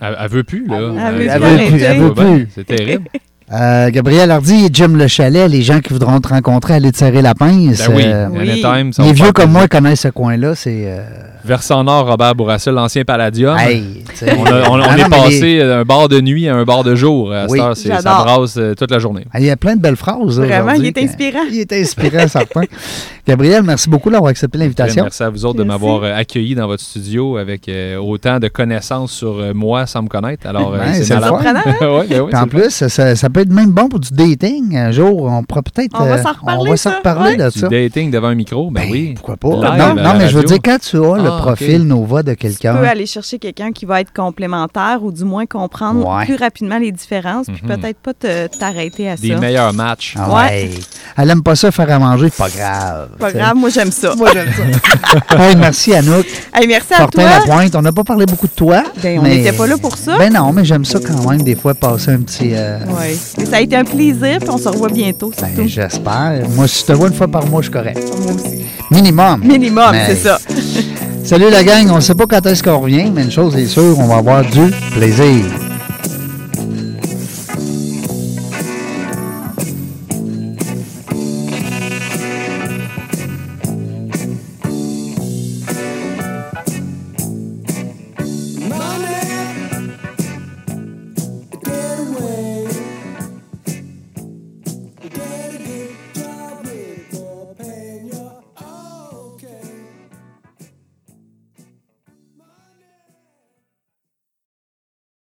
Elle, elle veut plus, là. Elle veut Elle veut plus, elle veut plus. C'est terrible. <laughs> Euh, Gabriel Hardy et Jim Le Chalet, les gens qui voudront te rencontrer, aller te serrer la pince. Ben oui, euh, Oui. les vieux comme moi connaissent ce coin-là. C'est euh, Versant Nord, Robert Bourassa, l'ancien Palladium. Hey. On, a- on- on Ah est non, passé d'un bar de nuit à un bar de jour. À cette heure, c'est- ça brasse euh, toute la journée. Ah, Il y a plein de belles phrases. Vraiment, il est inspirant. Il est inspirant, certain. <laughs> Gabriel, merci beaucoup d'avoir accepté l'invitation. Merci à vous autres de m'avoir euh, accueilli dans votre studio avec euh, autant de connaissances sur euh, moi sans me connaître. Alors, Ouais, c'est. Surprenant? <laughs> Ouais, ben oui, Puis en plus, ça, peut être même bon pour du dating. Un jour, on pourra peut-être. On va s'en reparler, on va s'en reparler Ouais. de ça. Du dating devant un micro, ben, Ben, oui. Pourquoi pas? Live non, mais je veux dire, quand tu as le Ah, profil Nova de Tu quelqu'un. peux aller chercher quelqu'un qui va être complémentaire ou du moins comprendre Ouais. plus rapidement les différences, puis Mhm. peut-être pas te- t'arrêter à Des ça. meilleurs matchs. Ah Ouais. ouais. Elle aime pas ça faire à manger, pas grave. Pas tu grave, moi j'aime ça. Moi, j'aime ça. <laughs> hey, merci, Anouk. Hey, merci à Fortin toi. Lapointe. On n'a pas parlé beaucoup de toi. Ben, on n'était pas là pour ça. Ben non, mais j'aime ça quand même, des fois, passer un petit. euh, Ouais. Mais Ça a été un plaisir, puis on se revoit bientôt, ben, j'espère. Moi, si je te vois une fois par mois, je suis correct. Moi aussi. Minimum. Minimum, Mais- c'est ça. <laughs> Salut la gang, on ne sait pas quand est-ce qu'on revient, mais une chose est sûre, on va avoir du plaisir.